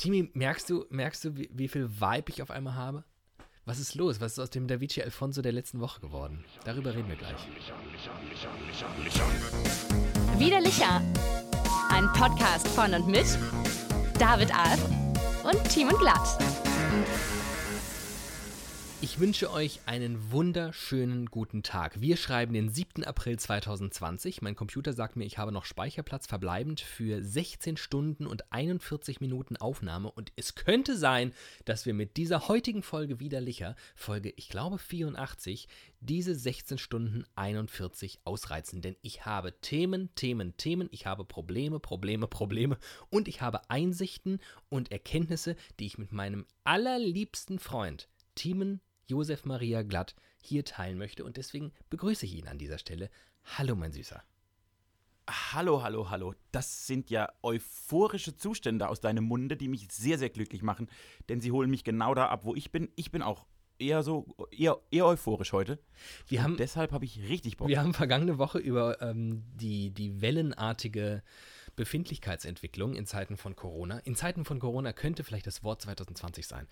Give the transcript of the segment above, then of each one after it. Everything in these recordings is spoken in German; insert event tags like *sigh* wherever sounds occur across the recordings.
Timi, merkst du, merkst du, wie, wie viel Vibe ich auf einmal habe? Was ist los? Was ist aus dem Davici Alfonso der letzten Woche geworden? Darüber reden wir gleich. Widerlicher. Ein Podcast von und mit David Alf und Timon Glatt. Ich wünsche euch einen wunderschönen guten Tag. Wir schreiben den 7. April 2020. Mein Computer sagt mir, ich habe noch Speicherplatz verbleibend für 16 Stunden und 41 Minuten Aufnahme. Und es könnte sein, dass wir mit dieser heutigen Folge widerlicher, Folge, ich glaube 84, diese 16 Stunden 41 ausreizen. Denn ich habe Themen, Themen, Themen. Ich habe Probleme, Probleme, Probleme. Und ich habe Einsichten und Erkenntnisse, die ich mit meinem allerliebsten Freund, Timon Josef Maria Glatt hier teilen möchte und deswegen begrüße ich ihn an dieser Stelle. Hallo, mein Süßer. Hallo, hallo, hallo. Das sind ja euphorische Zustände aus deinem Munde, die mich sehr, sehr glücklich machen, denn sie holen mich genau da ab, wo ich bin. Ich bin auch eher so, eher, eher euphorisch heute. Wir haben, deshalb habe ich richtig Bock. Wir haben vergangene Woche über ähm, die, die wellenartige Befindlichkeitsentwicklung in Zeiten von Corona. In Zeiten von Corona könnte vielleicht das Wort 2020 sein.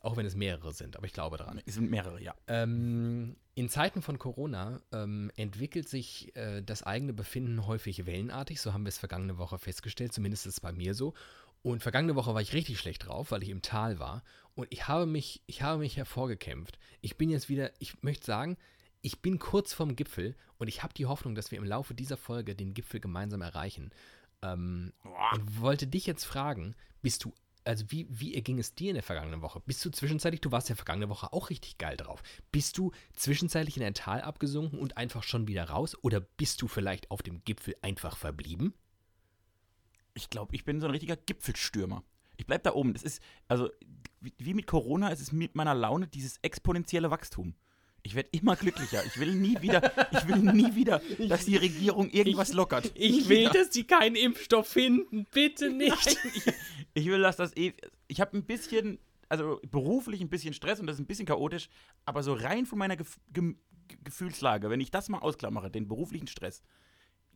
Auch wenn es mehrere sind, aber ich glaube daran. Es sind mehrere, ja. Ähm, in Zeiten von Corona ähm, entwickelt sich äh, das eigene Befinden häufig wellenartig. So haben wir es vergangene Woche festgestellt. Zumindest ist es bei mir so. Und vergangene Woche war ich richtig schlecht drauf, weil ich im Tal war. Und ich habe mich, ich habe mich hervorgekämpft. Ich bin jetzt wieder, ich möchte sagen, ich bin kurz vorm Gipfel und ich habe die Hoffnung, dass wir im Laufe dieser Folge den Gipfel gemeinsam erreichen. Ähm, und wollte dich jetzt fragen, bist du also wie, wie erging es dir in der vergangenen Woche? Bist du zwischenzeitlich, du warst ja vergangene Woche auch richtig geil drauf. Bist du zwischenzeitlich in ein Tal abgesunken und einfach schon wieder raus? Oder bist du vielleicht auf dem Gipfel einfach verblieben? Ich glaube, ich bin so ein richtiger Gipfelstürmer. Ich bleib da oben. Das ist, also, wie mit Corona ist es mit meiner Laune dieses exponentielle Wachstum. Ich werde immer glücklicher. Ich will nie wieder, ich will nie wieder, *laughs* dass die Regierung irgendwas ich, lockert. Ich will, dass die keinen Impfstoff finden. Bitte nicht. Nein, *laughs* ich, ich, will, dass das eh. Ich habe ein bisschen, also beruflich ein bisschen Stress und das ist ein bisschen chaotisch, aber so rein von meiner Gef Ge Gefühlslage, wenn ich das mal ausklammere, den beruflichen Stress,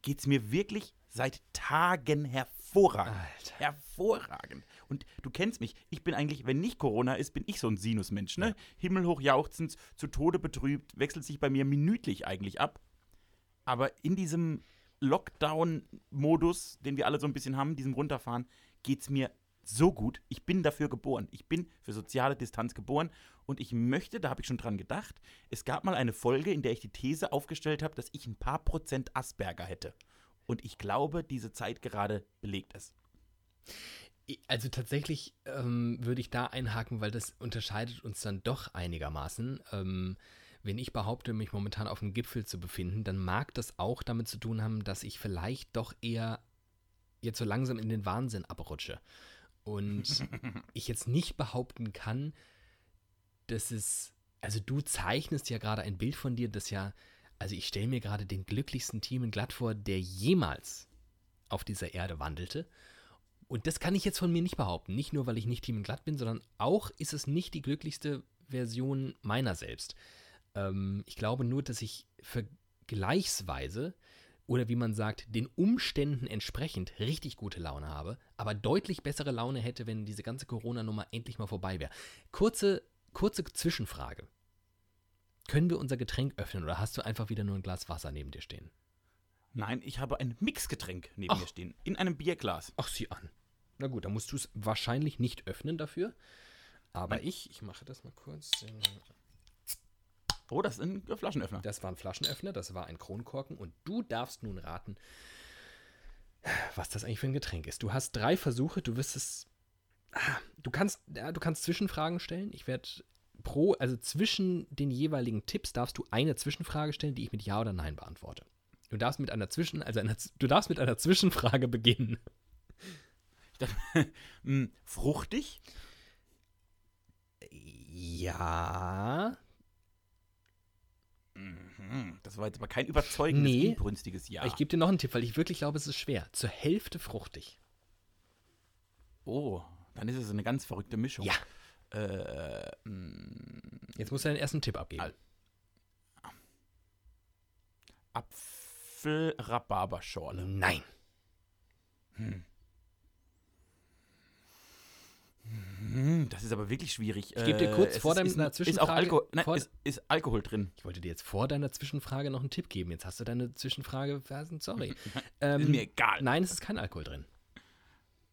geht es mir wirklich seit Tagen hervorragend. Alter. Hervorragend. Und du kennst mich, ich bin eigentlich, wenn nicht Corona ist, bin ich so ein Sinusmensch, ne? Ja. Himmelhoch jauchzend, zu Tode betrübt, wechselt sich bei mir minütlich eigentlich ab. Aber in diesem Lockdown-Modus, den wir alle so ein bisschen haben, diesem Runterfahren, geht es mir so gut. Ich bin dafür geboren. Ich bin für soziale Distanz geboren. Und ich möchte, da habe ich schon dran gedacht, es gab mal eine Folge, in der ich die These aufgestellt habe, dass ich ein paar Prozent Asperger hätte. Und ich glaube, diese Zeit gerade belegt es. Also tatsächlich ähm, würde ich da einhaken, weil das unterscheidet uns dann doch einigermaßen. Ähm, wenn ich behaupte, mich momentan auf dem Gipfel zu befinden, dann mag das auch damit zu tun haben, dass ich vielleicht doch eher jetzt so langsam in den Wahnsinn abrutsche. Und *laughs* ich jetzt nicht behaupten kann, dass es, also du zeichnest ja gerade ein Bild von dir, das ja also ich stelle mir gerade den glücklichsten Team glatt vor, der jemals auf dieser Erde wandelte. Und das kann ich jetzt von mir nicht behaupten. Nicht nur, weil ich nicht Team glatt bin, sondern auch ist es nicht die glücklichste Version meiner selbst. Ähm, ich glaube nur, dass ich vergleichsweise oder wie man sagt, den Umständen entsprechend richtig gute Laune habe, aber deutlich bessere Laune hätte, wenn diese ganze Corona-Nummer endlich mal vorbei wäre. Kurze, kurze Zwischenfrage. Können wir unser Getränk öffnen oder hast du einfach wieder nur ein Glas Wasser neben dir stehen? Nein, ich habe ein Mixgetränk neben Ach. mir stehen. In einem Bierglas. Ach, sieh an. Na gut, dann musst du es wahrscheinlich nicht öffnen dafür. Aber Nein. ich, ich mache das mal kurz. Oh, das ist ein Flaschenöffner. Das war ein Flaschenöffner, das war ein Kronkorken. Und du darfst nun raten, was das eigentlich für ein Getränk ist. Du hast drei Versuche, du wirst es. Ah, du kannst, ja, du kannst Zwischenfragen stellen. Ich werde pro, also zwischen den jeweiligen Tipps darfst du eine Zwischenfrage stellen, die ich mit Ja oder Nein beantworte. Du darfst mit einer Zwischen, also einer, du darfst mit einer Zwischenfrage beginnen. *laughs* hm, fruchtig? Ja. Mhm, das war jetzt aber kein überzeugendes, nee, inbrünstiges Ja. Ich gebe dir noch einen Tipp, weil ich wirklich glaube, es ist schwer. Zur Hälfte fruchtig. Oh, dann ist es eine ganz verrückte Mischung. Ja. Äh, Jetzt musst du deinen ersten Tipp abgeben. Apfel-Rhabarberschorle. Nein. Hm. Ist aber wirklich schwierig. Ich gebe dir kurz Äh, vor es deiner ist, ist, auch Zwischenfrage- Alkohol, nein, vor- ist, ist Alkohol drin. Ich wollte dir jetzt vor deiner Zwischenfrage noch einen Tipp geben. Jetzt hast du deine Zwischenfrage vergessen. Sorry. *laughs* Ist ähm, mir egal. nein, es ist kein Alkohol drin.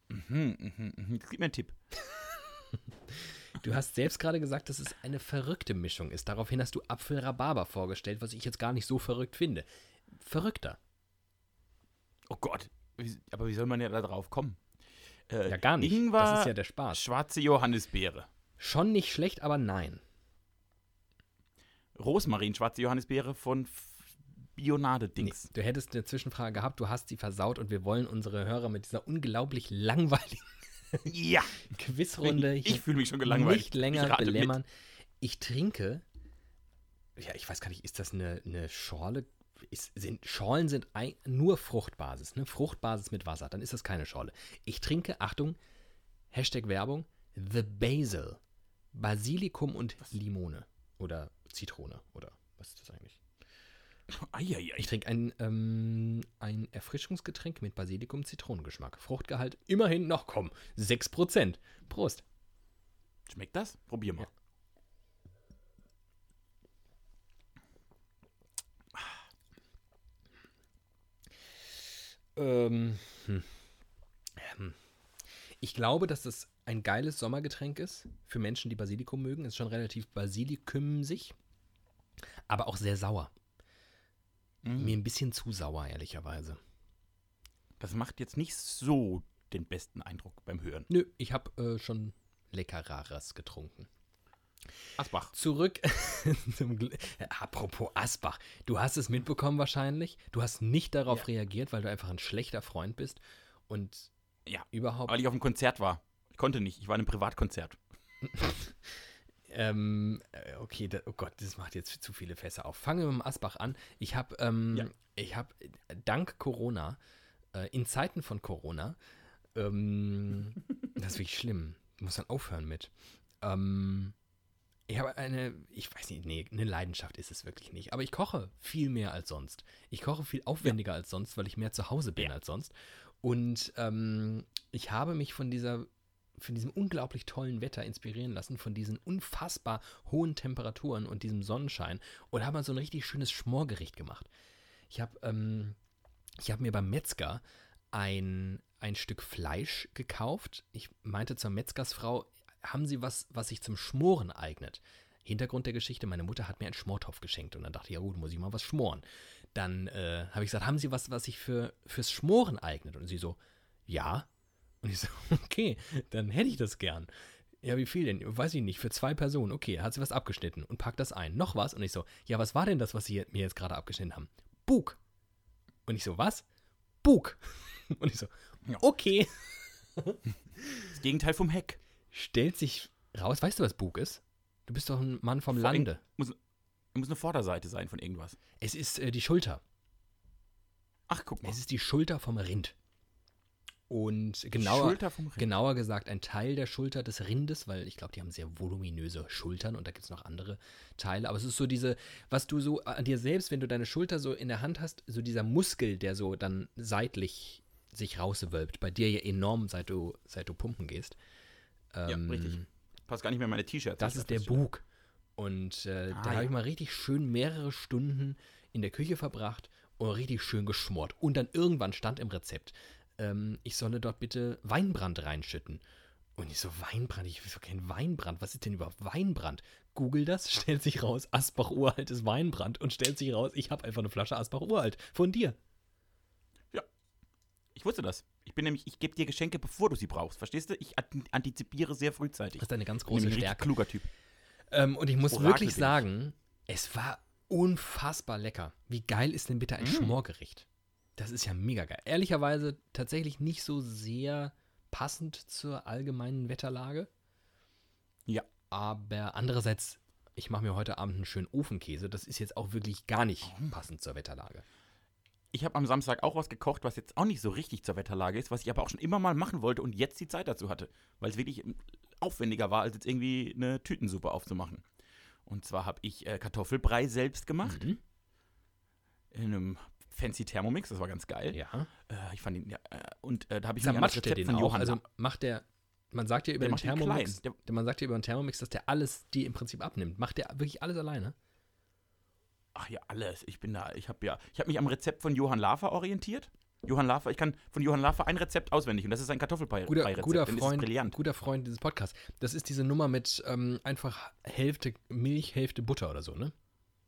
Mhm, mhm, mhm. Gib mir einen Tipp. *laughs* Du hast selbst gerade gesagt, dass es eine verrückte Mischung ist. Daraufhin hast du Apfelrhabarber vorgestellt, was ich jetzt gar nicht so verrückt finde. Verrückter. Oh Gott. Aber wie soll man ja da drauf kommen? Äh, Ja, gar nicht. Ingwer, das ist ja der Spaß. schwarze Johannisbeere. Schon nicht schlecht, aber nein. Rosmarin, schwarze Johannisbeere von F- Bionade Nee, Dings. du hättest eine Zwischenfrage gehabt, du hast sie versaut und wir wollen unsere Hörer mit dieser unglaublich langweiligen *laughs* Ja. Quizrunde Ich, hier ich fühle mich schon gelangweilt. nicht länger ich rate mit. belämmern. Ich trinke, ja, ich weiß gar nicht, ist das eine, eine Schorle? Ist, sind, Schorlen sind ein, nur Fruchtbasis, ne? Fruchtbasis mit Wasser, dann ist das keine Schorle. Ich trinke, Achtung, Hashtag Werbung, The Basil. Basilikum und Limone. Oder Zitrone. Oder was ist das eigentlich? Eieiei. Ich trinke ein, ähm, ein Erfrischungsgetränk mit Basilikum-Zitronengeschmack. Fruchtgehalt immerhin noch, komm, 6%. Prost. Schmeckt das? Probier mal. Ähm, hm. Hm. Ich glaube, dass das ein geiles Sommergetränk ist für Menschen, die Basilikum mögen. Ist schon relativ basilikümsig, aber auch sehr sauer. Mhm. Mir ein bisschen zu sauer, ehrlicherweise. Das macht jetzt nicht so den besten Eindruck beim Hören. Nö, ich habe äh, schon leckereres getrunken. Asbach. Zurück *laughs* zum Gl Apropos Asbach. Du hast es mitbekommen wahrscheinlich. Du hast nicht darauf Ja. reagiert, weil du einfach ein schlechter Freund bist und Ja. überhaupt Weil ich auf einem Konzert war. Ich konnte nicht. Ich war in einem Privatkonzert. *laughs* Ähm, äh, okay, da, oh Gott, das macht jetzt zu viele Fässer auf. Fangen wir mit dem Asbach an. Ich habe, ähm, Ja. ich habe dank Corona, äh, in Zeiten von Corona, ähm, *laughs* das ist wirklich schlimm. Muss dann aufhören mit. Ähm, ich habe eine, ich weiß nicht, nee, eine Leidenschaft ist es wirklich nicht. Aber ich koche viel mehr als sonst. Ich koche viel aufwendiger als sonst, weil ich mehr zu Hause bin Ja. als sonst. Und ähm, ich habe mich von dieser von diesem unglaublich tollen Wetter inspirieren lassen, von diesen unfassbar hohen Temperaturen und diesem Sonnenschein und habe mal so ein richtig schönes Schmorgericht gemacht. Ich habe ähm, ich habe mir beim Metzger ein, ein Stück Fleisch gekauft. Ich meinte zur Metzgersfrau, haben Sie was, was sich zum Schmoren eignet? Hintergrund der Geschichte, meine Mutter hat mir einen Schmortopf geschenkt und dann dachte ich, ja gut, muss ich mal was schmoren. Dann äh, habe ich gesagt, haben Sie was, was sich für, fürs Schmoren eignet? Und sie so, ja. Und ich so, *laughs* okay, dann hätte ich das gern. Ja, wie viel denn? Weiß ich nicht, für zwei Personen. Okay, hat sie was abgeschnitten und packt das ein. Noch was? Und ich so, ja, was war denn das, was sie mir jetzt gerade abgeschnitten haben? Bug. Und ich so, was? Bug. *laughs* Und ich so, okay. Das Gegenteil vom Heck. Stellt sich raus, weißt du, was Bug ist? Du bist doch ein Mann vom Vor Lande. Muss, muss eine Vorderseite sein von irgendwas. Es ist äh, die Schulter. Ach, guck mal. Es ist die Schulter vom Rind. Und genauer, Rind. genauer gesagt ein Teil der Schulter des Rindes, weil ich glaube, die haben sehr voluminöse Schultern und da gibt es noch andere Teile. Aber es ist so diese, was du so an dir selbst, wenn du deine Schulter so in der Hand hast, so dieser Muskel, der so dann seitlich sich rauswölbt. Bei dir ja enorm, seit du, seit du pumpen gehst. Ja, Ähm, richtig. Passt gar nicht mehr in meine T-Shirts. Das ist der Bug. Und äh, Ah, da habe ja. ich mal richtig schön mehrere Stunden in der Küche verbracht und richtig schön geschmort. Und dann irgendwann stand im Rezept, ähm, ich solle dort bitte Weinbrand reinschütten. Und ich so, Weinbrand? Ich will so kein Weinbrand. Was ist denn überhaupt Weinbrand? Google das, *laughs* stellt sich raus, Asbach Uralt ist Weinbrand und stellt sich raus, ich habe einfach eine Flasche Asbach Uralt von dir. Ich wusste das. Ich bin nämlich, ich gebe dir Geschenke, bevor du sie brauchst. Verstehst du? Ich an- antizipiere sehr frühzeitig. Das ist eine ganz große nämlich ein Stärke. kluger Typ. Ähm, und ich muss Orakel wirklich sagen, es war unfassbar lecker. Wie geil ist denn bitte ein Mm. Schmorgericht? Das ist ja mega geil. Ehrlicherweise tatsächlich nicht so sehr passend zur allgemeinen Wetterlage. Ja. Aber andererseits, ich mache mir heute Abend einen schönen Ofenkäse. Das ist jetzt auch wirklich gar nicht passend zur Wetterlage. Ich habe am Samstag auch was gekocht, was jetzt auch nicht so richtig zur Wetterlage ist, was ich aber auch schon immer mal machen wollte und jetzt die Zeit dazu hatte, weil es wirklich ähm, aufwendiger war, als jetzt irgendwie eine Tütensuppe aufzumachen. Und zwar habe ich äh, Kartoffelbrei selbst gemacht Mhm. in einem fancy Thermomix, das war ganz geil. Ja. Äh, ich fand ihn, ja, äh, und äh, da habe ich mir an das Rezept den von auch? Johann Also macht der, Man sagt ja über Der den die Thermomix, klein. der, man sagt ja über den Thermomix, dass der alles dir im Prinzip abnimmt. Macht der wirklich alles alleine? Ach ja, alles. Ich bin da, ich habe ja, ich habe mich am Rezept von Johann Lafer orientiert. Johann Lafer, ich kann von Johann Lafer ein Rezept auswendig und das ist ein Kartoffelbrei-Rezept. Guter, guter, Freund, guter Freund dieses Podcasts. Das ist diese Nummer mit ähm, einfach Hälfte Milch, Hälfte Butter oder so, ne?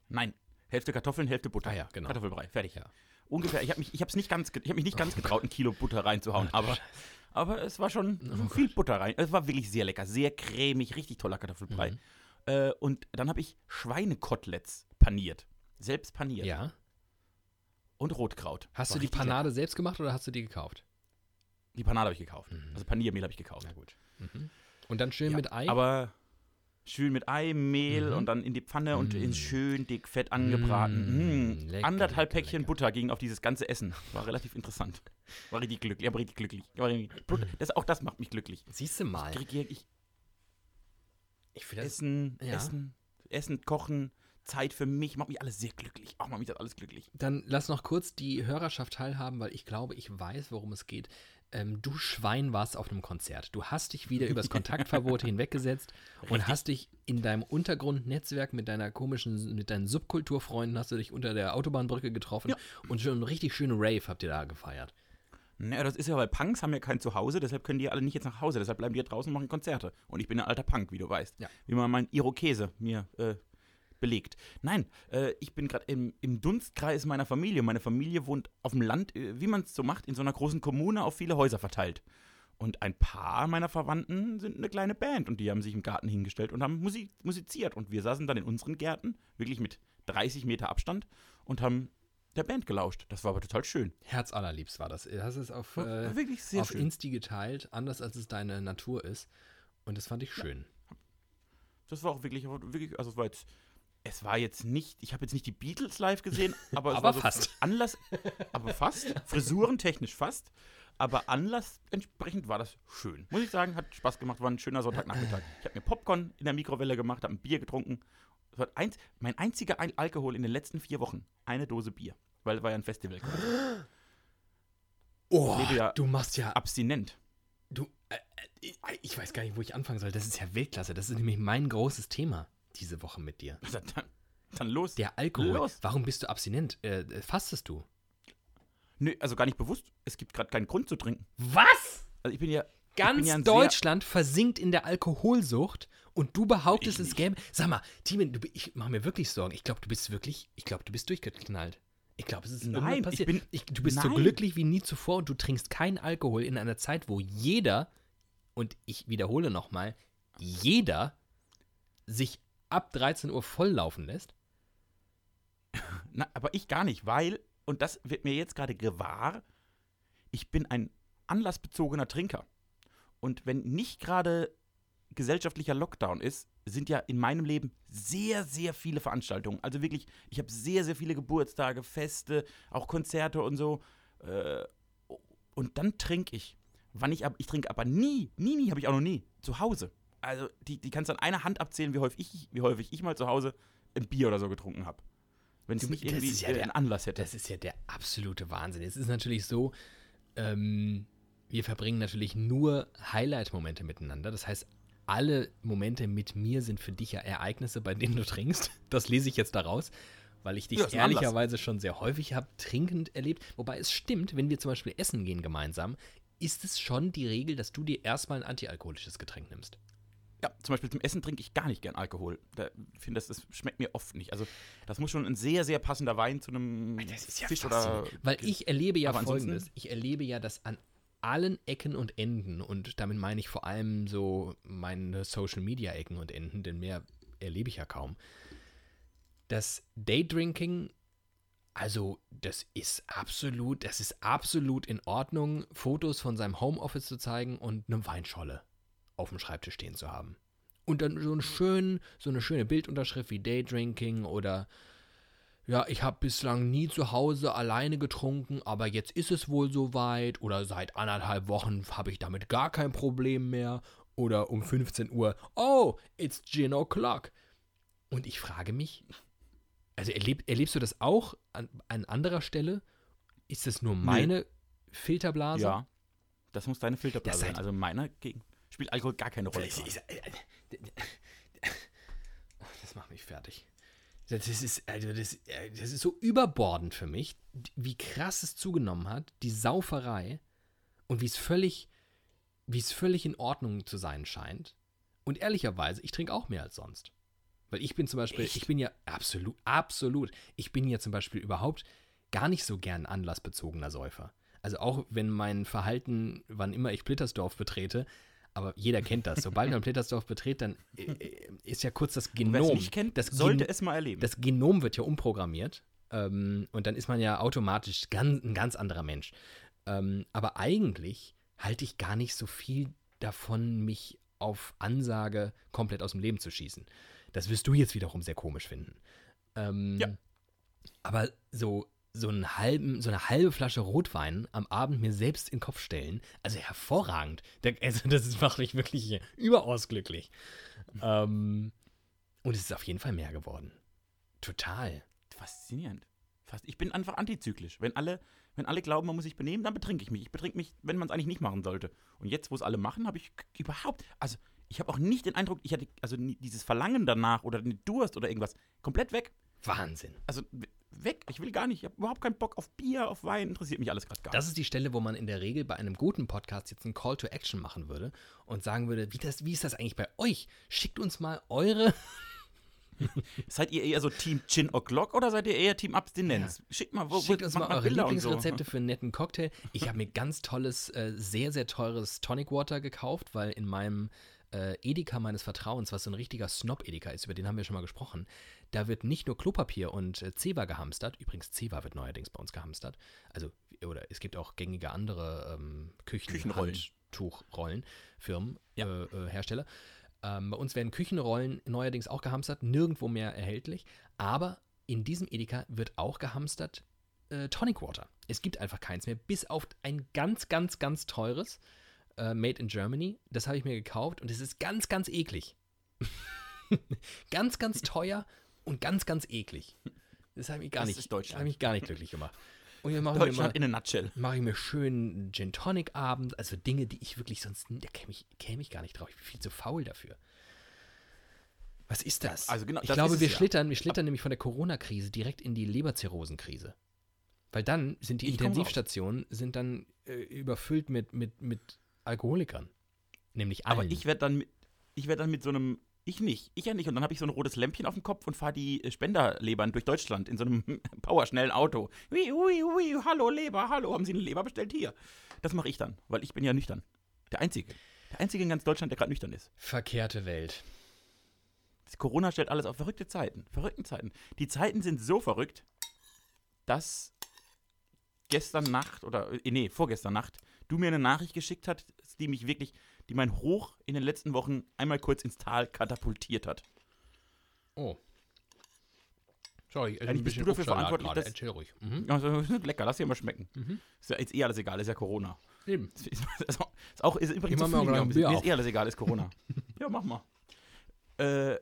Nein, Hälfte Kartoffeln, Hälfte Butter. Ah ja, genau. Kartoffelbrei, fertig. Ja. Ungefähr. Ich habe mich, ich hab's nicht ganz, ich habe mich nicht ganz getraut, ein Kilo Butter reinzuhauen, *laughs* aber, aber es war schon Oh viel Butter rein. Es war wirklich sehr lecker, sehr cremig, richtig toller Kartoffelbrei. Mhm. Äh, und dann habe ich Schweinekoteletts paniert, selbst paniert Ja. und Rotkraut. Hast War du die Panade selbst gemacht oder hast du die gekauft? lecker. Die Panade habe ich gekauft. Mhm. Also Paniermehl habe ich gekauft. Na gut. Mhm. Und dann schön Ja, mit Ei? Aber schön mit Ei, Mehl Mhm. und dann in die Pfanne und Mm. in schön dick Fett angebraten. Mm, Mm. lecker, Anderthalb lecker, Päckchen lecker. Butter gingen auf dieses ganze Essen. War relativ interessant. War richtig glücklich. Aber richtig glücklich. War richtig, Butter, das, auch das macht mich glücklich. Siehst du mal. Ich, krieg, ich Ich finde das. Essen, ja. Essen, Essen, Kochen, Zeit für mich, macht mich alles sehr glücklich. Auch macht mich das alles glücklich. Dann lass noch kurz die Hörerschaft teilhaben, weil ich glaube, ich weiß, worum es geht. Ähm, du Schwein warst auf einem Konzert. Du hast dich wieder übers Kontaktverbot *laughs* hinweggesetzt und Richtig. hast dich in deinem Untergrundnetzwerk mit deiner komischen, mit deinen Subkulturfreunden hast du dich unter der Autobahnbrücke getroffen Ja. und schon einen richtig schönen Rave habt ihr da gefeiert. Naja, das ist ja, weil Punks haben ja kein Zuhause, deshalb können die alle nicht jetzt nach Hause. Deshalb bleiben die hier draußen und machen Konzerte. Und ich bin ein alter Punk, wie du weißt. Ja. Wie man mein Irokese mir äh, belegt. Nein, äh, ich bin gerade im, im Dunstkreis meiner Familie. Meine Familie wohnt auf dem Land, äh, wie man es so macht, in so einer großen Kommune auf viele Häuser verteilt. Und ein paar meiner Verwandten sind eine kleine Band und die haben sich im Garten hingestellt und haben Musik, musiziert. Und wir saßen dann in unseren Gärten, wirklich mit 30 Meter Abstand, und haben der Band gelauscht. Das war aber total schön. Herz allerliebst war das. Du hast es auf, äh, wirklich sehr auf schön. Insti geteilt, anders als es deine Natur ist. Und das fand ich schön. Das war auch wirklich, wirklich also es war jetzt, es war jetzt nicht, ich habe jetzt nicht die Beatles live gesehen, *laughs* aber es Aber war so fast. Anlass, aber fast, *laughs* frisurentechnisch fast, aber Anlass entsprechend war das schön. Muss ich sagen, hat Spaß gemacht, war ein schöner Sonntagnachmittag. Ich habe mir Popcorn in der Mikrowelle gemacht, habe ein Bier getrunken. Das war eins, mein einziger Al Alkohol in den letzten vier Wochen, eine Dose Bier, weil war ja ein Festival. *gasps* Oh, ja du machst ja Abstinent. Du, äh, äh, ich weiß gar nicht, wo ich anfangen soll. Das ist ja Weltklasse. Das ist nämlich mein großes Thema diese Woche mit dir. *laughs* Dann, dann los. Der Alkohol. Los. Warum bist du abstinent? Äh, äh, fastest du? Nö, also gar nicht bewusst. Es gibt gerade keinen Grund zu trinken. Was? Also ich bin ja ich Ganz bin ja Deutschland versinkt in der Alkoholsucht und du behauptest, Ich es gäbe. Sag mal, Timen, du, ich mache mir wirklich Sorgen. Ich glaube, du bist wirklich. Ich glaube, du bist durchgeknallt. Ich glaube, es ist Nein, ich passiert. bin- Ich, du bist so Nein. glücklich wie nie zuvor und du trinkst keinen Alkohol in einer Zeit, wo jeder, und ich wiederhole nochmal, jeder sich ab 13 Uhr volllaufen lässt. *laughs* Na, aber ich gar nicht, weil, und das wird mir jetzt gerade gewahr, ich bin ein anlassbezogener Trinker. Und wenn nicht gerade gesellschaftlicher Lockdown ist, sind ja in meinem Leben sehr, sehr viele Veranstaltungen. Also wirklich, ich habe sehr, sehr viele Geburtstage, Feste, auch Konzerte und so. Äh, Und dann trinke ich. Wann ich, ich trinke aber nie, nie, nie, habe ich auch noch nie, zu Hause. Also die, die kannst du an einer Hand abzählen, wie häufig ich, wie häufig ich mal zu Hause ein Bier oder so getrunken habe. Wenn es nicht das irgendwie ja der- einen Anlass hätte. Das ist ja der absolute Wahnsinn. Es ist natürlich so, ähm, wir verbringen natürlich nur Highlight-Momente miteinander. Das heißt, alle Momente mit mir sind für dich ja Ereignisse, bei denen du trinkst. Das lese ich jetzt daraus, weil ich dich Ja, ehrlicherweise schon sehr häufig habe trinkend erlebt. Wobei es stimmt, wenn wir zum Beispiel essen gehen gemeinsam, ist es schon die Regel, dass du dir erstmal ein antialkoholisches Getränk nimmst. Ja, zum Beispiel zum Essen trinke ich gar nicht gern Alkohol. Da finde das, das schmeckt mir oft nicht. Also das muss schon ein sehr, sehr passender Wein zu einem Fisch oder. Weil ich erlebe ja folgendes. Ich erlebe ja, dass an allen Ecken und Enden, und damit meine ich vor allem so meine Social Media Ecken und Enden, denn mehr erlebe ich ja kaum, dass Daydrinking, also das ist absolut, das ist absolut in Ordnung, Fotos von seinem Homeoffice zu zeigen und eine Weinscholle auf dem Schreibtisch stehen zu haben. Und dann so, einen schönen, so eine schöne Bildunterschrift wie Daydrinking oder ja, ich habe bislang nie zu Hause alleine getrunken, aber jetzt ist es wohl soweit. Oder seit anderthalb Wochen habe ich damit gar kein Problem mehr. Oder um 15 Uhr, oh, it's gin o'clock. Und ich frage mich, also erleb, erlebst du das auch an, an anderer Stelle? Ist das nur meine Filterblase? ja. Das muss deine Filterblase sein. Also meiner gegen, spielt Alkohol gar keine Rolle. Das, ist, äh, *laughs* das macht mich fertig. Das ist, also das, äh, das ist so überbordend für mich, wie krass es zugenommen hat, die Sauferei und wie es völlig, wie es völlig in Ordnung zu sein scheint. Und ehrlicherweise, ich trinke auch mehr als sonst. Weil ich bin zum Beispiel, Echt? ich bin ja absolut, absolut, ich bin ja zum Beispiel überhaupt gar nicht so gern anlassbezogener Säufer. Also auch wenn mein Verhalten, wann immer ich Blittersdorf betrete, aber jeder kennt das. Sobald man Blittersdorf betritt, dann äh, äh, ist ja kurz das Wer Genom. es nicht kennt, das sollte Gen- es mal erleben. das Genom wird ja umprogrammiert ähm, und dann ist man ja automatisch ganz, ein ganz anderer Mensch. Ähm, aber eigentlich halte ich gar nicht so viel davon, mich auf Ansage komplett aus dem Leben zu schießen. Das wirst du jetzt wiederum sehr komisch finden. Ähm, Ja. Aber so, so, einen halben, so eine halbe Flasche Rotwein am Abend mir selbst in den Kopf stellen, also hervorragend. Also das *laughs* macht mich wirklich überaus glücklich. Ähm, und es ist auf jeden Fall mehr geworden. Total. Faszinierend. Fast. Ich bin einfach antizyklisch. Wenn alle, wenn alle glauben, man muss sich benehmen, dann betrinke ich mich. Ich betrinke mich, wenn man es eigentlich nicht machen sollte. Und jetzt, wo es alle machen, habe ich überhaupt, also ich habe auch nicht den Eindruck, ich hatte also dieses Verlangen danach oder den Durst oder irgendwas komplett weg. Wahnsinn. Also weg. Ich will gar nicht. Ich habe überhaupt keinen Bock auf Bier, auf Wein. Interessiert mich alles gerade gar Das ist die Stelle, wo man in der Regel bei einem guten Podcast jetzt einen Call to Action machen würde und sagen würde, wie, das, wie ist das eigentlich bei euch? Schickt uns mal eure. nicht. *laughs* Seid ihr eher so Team Gin O'Clock oder seid ihr eher Team Abstinenz? Schickt mal, wo, Schickt uns mal eure Bilder und so. Lieblingsrezepte für einen netten Cocktail. Ich habe mir ganz tolles, äh, sehr, sehr teures Tonic Water gekauft, weil in meinem äh, Edeka meines Vertrauens, was so ein richtiger Snob-Edeka ist, über den haben wir schon mal gesprochen, da wird nicht nur Klopapier und äh, Zewa gehamstert. Übrigens, Zewa wird neuerdings bei uns gehamstert. Also, oder es gibt auch gängige andere ähm, Küchen Küchenrollen. Handtuchrollen, Firmen, äh, äh, Hersteller. Ähm, bei uns werden Küchenrollen neuerdings auch gehamstert, nirgendwo mehr erhältlich. Aber in diesem Edeka wird auch gehamstert äh, Tonic Water. Es gibt einfach keins mehr, bis auf ein ganz, ganz, ganz teures äh, Made in Germany. Das habe ich mir gekauft und es ist ganz, ganz eklig. *laughs* ganz, ganz teuer und ganz, ganz eklig. Das hat mich gar Das nicht, Deutschland. hat mich gar nicht glücklich gemacht. Und wir machen mal, Deutschland in a nutshell. mache ich mir schön Gin Tonic Abend, also Dinge, die ich wirklich sonst, da käme ich, käme ich gar nicht drauf. Ich bin viel zu faul dafür. Was ist das? Also genau, ich das glaube, wir ja. schlittern, wir schlittern nämlich von der Corona-Krise direkt in die Leberzirrhosenkrise. Weil dann sind die Ich. Intensivstationen sind dann äh, überfüllt mit, mit, mit Alkoholikern. Nämlich allen. Aber ich werde dann, ich werd dann mit so einem, ich nicht, ich ja nicht. Und dann habe ich so ein rotes Lämpchen auf dem Kopf und fahre die äh, Spenderlebern durch Deutschland in so einem *laughs* powerschnellen Auto. Ui, ui, ui, hallo Leber, hallo, haben Sie eine Leber bestellt? Hier. Das mache ich dann, weil ich bin ja nüchtern. Der Einzige. Der Einzige in ganz Deutschland, der gerade nüchtern ist. Verkehrte Welt. Das Corona stellt alles auf verrückte Zeiten. Verrückten Zeiten. Die Zeiten sind so verrückt, dass gestern Nacht oder äh, nee, vorgestern Nacht du mir eine Nachricht geschickt hast, die mich wirklich, die mein Hoch in den letzten Wochen einmal kurz ins Tal katapultiert hat. Oh. Sorry, ich Eigentlich bist du dafür verantwortlich, dass- Erzähl ruhig. Mhm. Also, lecker, lass dir mal schmecken. Mhm. Ist ja jetzt eh alles egal, ist ja Corona. Eben. Ist, *laughs* ist, ist auch, ist auch ist übrigens so mir ein. Bier ist eh alles egal, ist Corona. *laughs* ja, mach mal. Äh,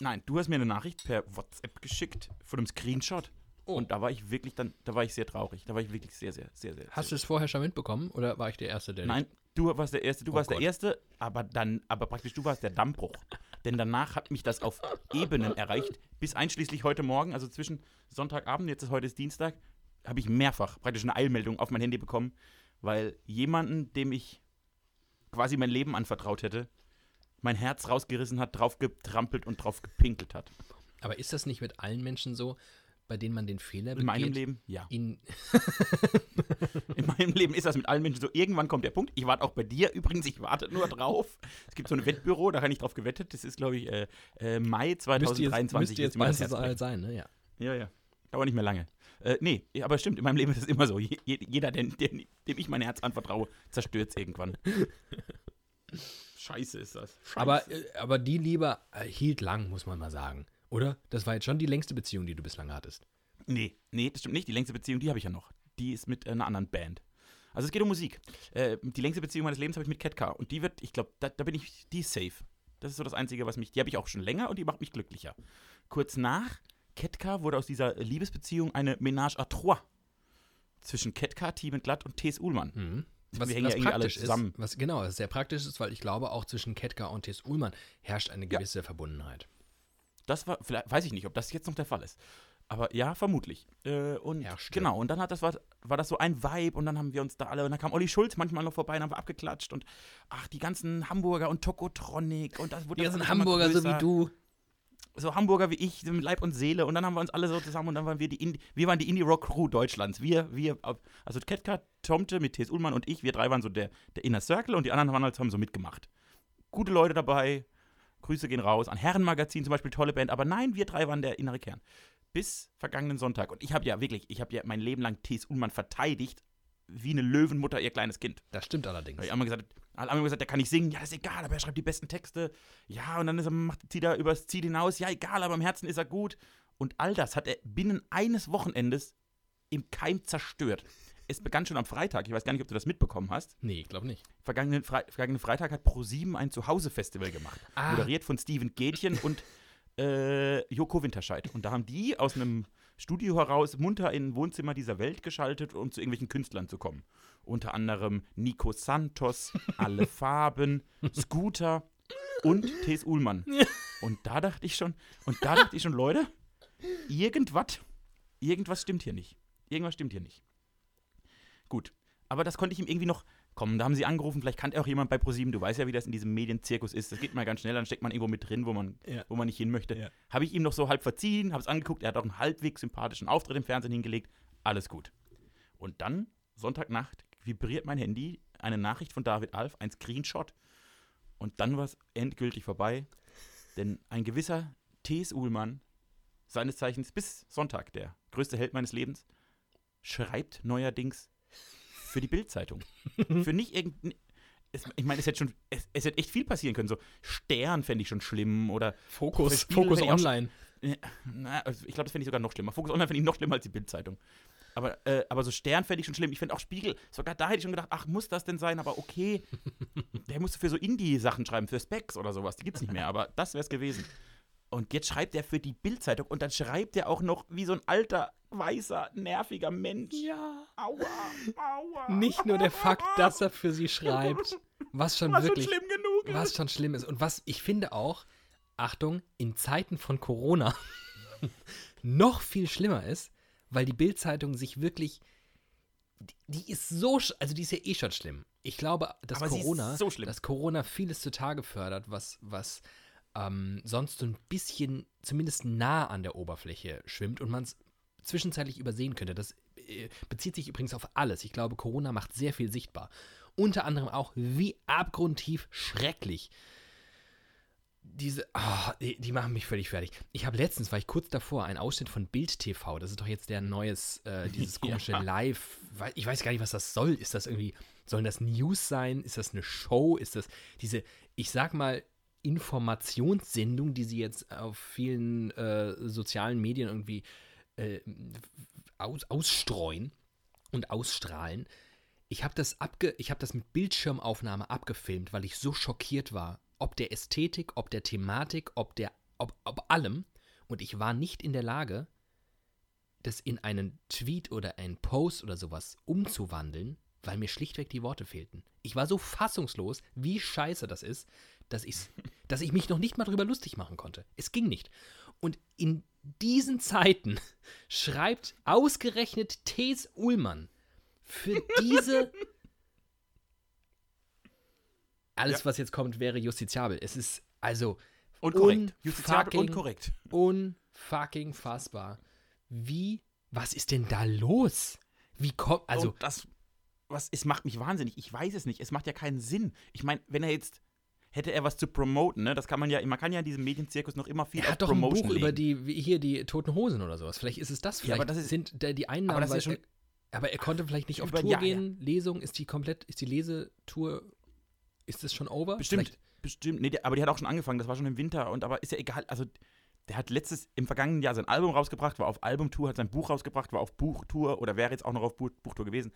nein, du hast mir eine Nachricht per WhatsApp geschickt von einem Screenshot. Oh. Und da war ich wirklich dann, da war ich sehr traurig. Da war ich wirklich sehr, sehr, sehr, sehr. Hast du es vorher schon mitbekommen oder war ich der Erste, der Nein, du warst der Erste, du Oh warst Gott. der Erste, aber dann, aber praktisch du warst der Dammbruch. *laughs* Denn danach hat mich das auf Ebenen erreicht, bis einschließlich heute Morgen, also zwischen Sonntagabend, jetzt ist heute ist Dienstag, habe ich mehrfach praktisch eine Eilmeldung auf mein Handy bekommen, weil jemanden, dem ich quasi mein Leben anvertraut hätte, mein Herz rausgerissen hat, drauf getrampelt und drauf gepinkelt hat. Aber ist das nicht mit allen Menschen so, bei denen man den Fehler begeht? In meinem Leben, ja. ihn *laughs* *laughs* In meinem Leben ist das mit allen Menschen so. Irgendwann kommt der Punkt. Ich warte auch bei dir übrigens. Ich warte nur drauf. Es gibt so ein Wettbüro, da habe ich drauf gewettet. Das ist, glaube ich, äh, äh, Mai müsste 2023. jetzt, müsste jetzt Herz brechen. alt sein, ne? Ja. Ja, ja. Aber nicht mehr lange. Äh, nee, aber stimmt, in meinem Leben ist es immer so. Je, je- jeder, den, den, dem ich mein Herz anvertraue, zerstört es irgendwann. Scheiße ist das. Scheiße. Aber, äh, aber die Liebe äh, hielt lang, muss man mal sagen. Oder? Das war jetzt schon die längste Beziehung, die du bislang hattest. Nee, nee, das stimmt nicht. Die längste Beziehung, die habe ich ja noch. Die ist mit äh, einer anderen Band. Also es geht um Musik. Äh, die längste Beziehung meines Lebens habe ich mit Ketka. Und die wird, ich glaube, da, da bin ich, die ist safe. Das ist so das Einzige, was mich, die habe ich auch schon länger und die macht mich glücklicher. Kurz nach Ketka wurde aus dieser Liebesbeziehung eine Ménage à trois zwischen Ketka, Team Glatt und T.S. Uhlmann. Mhm. Was, was ja praktisch ist, was genau, was sehr praktisch ist, weil ich glaube, auch zwischen Ketka und T.S. Ullmann herrscht eine Ja. gewisse Verbundenheit. Das war, vielleicht, weiß ich nicht, ob das jetzt noch der Fall ist. Aber ja, vermutlich. Äh, und Herrschte. genau, und dann hat das war, war das so ein Vibe und dann haben wir uns da alle, und dann kam Olli Schulz manchmal noch vorbei und haben wir abgeklatscht und ach, die ganzen Hamburger und Tokotronic und das wurde Die ganzen Hamburger so wie du. so Hamburger wie ich, mit Leib und Seele. Und dann haben wir uns alle so zusammen und dann waren wir die Indie, wir waren die Indie-Rock-Crew Deutschlands. Wir, wir, also Ketka, Tomte mit T.S. Ullmann und ich, wir drei waren so der, der Inner Circle und die anderen waren halt, haben so mitgemacht. Gute Leute dabei, Grüße gehen raus. An Herrenmagazin zum Beispiel, tolle Band. Aber nein, wir drei waren der innere Kern. Bis vergangenen Sonntag. Und ich habe ja wirklich, ich habe ja mein Leben lang T.S. Ullmann verteidigt, wie eine Löwenmutter ihr kleines Kind. Das stimmt allerdings. Ich einmal gesagt, alle haben immer gesagt, der kann nicht singen. Ja, das ist egal, aber er schreibt die besten Texte. Ja, und dann ist er, macht, zieht er übers Ziel hinaus. Ja, egal, aber im Herzen ist er gut. Und all das hat er binnen eines Wochenendes im Keim zerstört. Es begann schon am Freitag. Ich weiß gar nicht, ob du das mitbekommen hast. Nee, ich glaube nicht. Vergangenen, Fre vergangenen Freitag hat Pro7 ein Zuhause-Festival gemacht. Ah. Moderiert von Steven Gätchen und äh, Joko Winterscheid. Und da haben die aus einem Studio heraus munter in ein Wohnzimmer dieser Welt geschaltet, um zu irgendwelchen Künstlern zu kommen. Unter anderem Nico Santos, *laughs* Alle Farben, Scooter und T.S. Uhlmann. Und da dachte ich schon, und da dachte ich schon, Leute, irgendwas, irgendwas stimmt hier nicht. Irgendwas stimmt hier nicht. Gut, aber das konnte ich ihm irgendwie noch. Komm, da haben sie angerufen, vielleicht kannte auch jemand bei ProSieben. Du weißt ja, wie das in diesem Medienzirkus ist. Das geht mal ganz schnell, dann steckt man irgendwo mit drin, wo man, Ja. wo man nicht hin möchte. Ja. Habe ich ihm noch so halb verziehen, habe es angeguckt, er hat auch einen halbwegs sympathischen Auftritt im Fernsehen hingelegt. Alles gut. Und dann, Sonntagnacht, vibriert mein Handy, eine Nachricht von David Alf, ein Screenshot. Und dann war es endgültig vorbei. Denn ein gewisser T.S. Uhlmann, seines Zeichens bis Sonntag der größte Held meines Lebens, schreibt neuerdings für die Bildzeitung. *laughs* für nicht irgendein. Es, ich meine, es hätte schon, es, es hätte echt viel passieren können. So Stern fände ich schon schlimm oder Fokus, Fokus auch online. na, also ich glaube, das fände ich sogar noch schlimmer. Fokus Online fände ich noch schlimmer als die Bildzeitung. Aber, äh, aber so Stern fände ich schon schlimm. Ich finde auch Spiegel, sogar da hätte ich schon gedacht, ach, muss das denn sein? Aber okay, *laughs* der musste für so Indie-Sachen schreiben, für Specs oder sowas. Die gibt's nicht mehr, aber das wäre es gewesen. Und jetzt schreibt er für die Bildzeitung und dann schreibt er auch noch wie so ein alter, weißer, nerviger Mensch. Ja. Aua, aua. Nicht nur der Fakt, dass er für sie schreibt, was schon Was schon wirklich, schlimm genug was ist. schon schlimm ist. Und was ich finde auch, Achtung, in Zeiten von Corona *laughs* noch viel schlimmer ist, weil die Bildzeitung sich wirklich, die, die ist so, also die ist ja eh schon schlimm. Ich glaube, dass Aber Corona, so schlimm. dass Corona vieles zutage fördert, was, was ähm, sonst so ein bisschen zumindest nah an der Oberfläche schwimmt und man es zwischenzeitlich übersehen könnte. Das äh, bezieht sich übrigens auf alles. Ich glaube, Corona macht sehr viel sichtbar. Unter anderem auch, wie abgrundtief schrecklich diese, ah, die, die machen mich völlig fertig. Ich habe letztens, war ich kurz davor, ein Ausschnitt von Bild TV. Das ist doch jetzt der neues, äh, dieses *laughs* komische Ja. Live. Ich weiß gar nicht, was das soll. Ist das irgendwie, sollen das News sein? Ist das eine Show? Ist das diese, ich sag mal, Informationssendung, die sie jetzt auf vielen äh, sozialen Medien irgendwie äh, aus, ausstreuen und ausstrahlen? Ich habe das, hab das mit Bildschirmaufnahme abgefilmt, weil ich so schockiert war. Ob der Ästhetik, ob der Thematik, ob der, ob, ob allem. Und ich war nicht in der Lage, das in einen Tweet oder einen Post oder sowas umzuwandeln, weil mir schlichtweg die Worte fehlten. Ich war so fassungslos, wie scheiße das ist, dass, ich's, dass ich mich noch nicht mal drüber lustig machen konnte. Es ging nicht. Und in diesen Zeiten *laughs* schreibt ausgerechnet Thes Ullmann für diese. *laughs* Alles, Ja. was jetzt kommt, wäre justiziabel. Es ist also Und korrekt. Justiziabel und unfucking- korrekt. unfucking fassbar. Wie, was ist denn da los? Wie kommt, also, und das, was, es macht mich wahnsinnig. Ich weiß es nicht. Es macht ja keinen Sinn. Ich meine, wenn er jetzt, hätte er was zu promoten, ne? Das kann man ja, man kann ja in diesem Medienzirkus noch immer viel er hat doch ein Promotion Buch über legen. die, wie hier die Toten Hosen oder sowas. Vielleicht ist es das, Ja, vielleicht aber das ist- sind da die Einnahmen, aber das ist ja schon- er, aber er konnte vielleicht nicht auf über- Tour ja, ja. gehen. Lesung, ist die komplett, ist die Lesetour, ist das schon over? Bestimmt, Vielleicht, bestimmt. Nee, aber die hat auch schon angefangen, das war schon im Winter. Und aber ist ja egal. Also, der hat letztes, im vergangenen Jahr sein Album rausgebracht, war auf Albumtour, hat sein Buch rausgebracht, war auf Buchtour oder wäre jetzt auch noch auf Buch, Buchtour gewesen.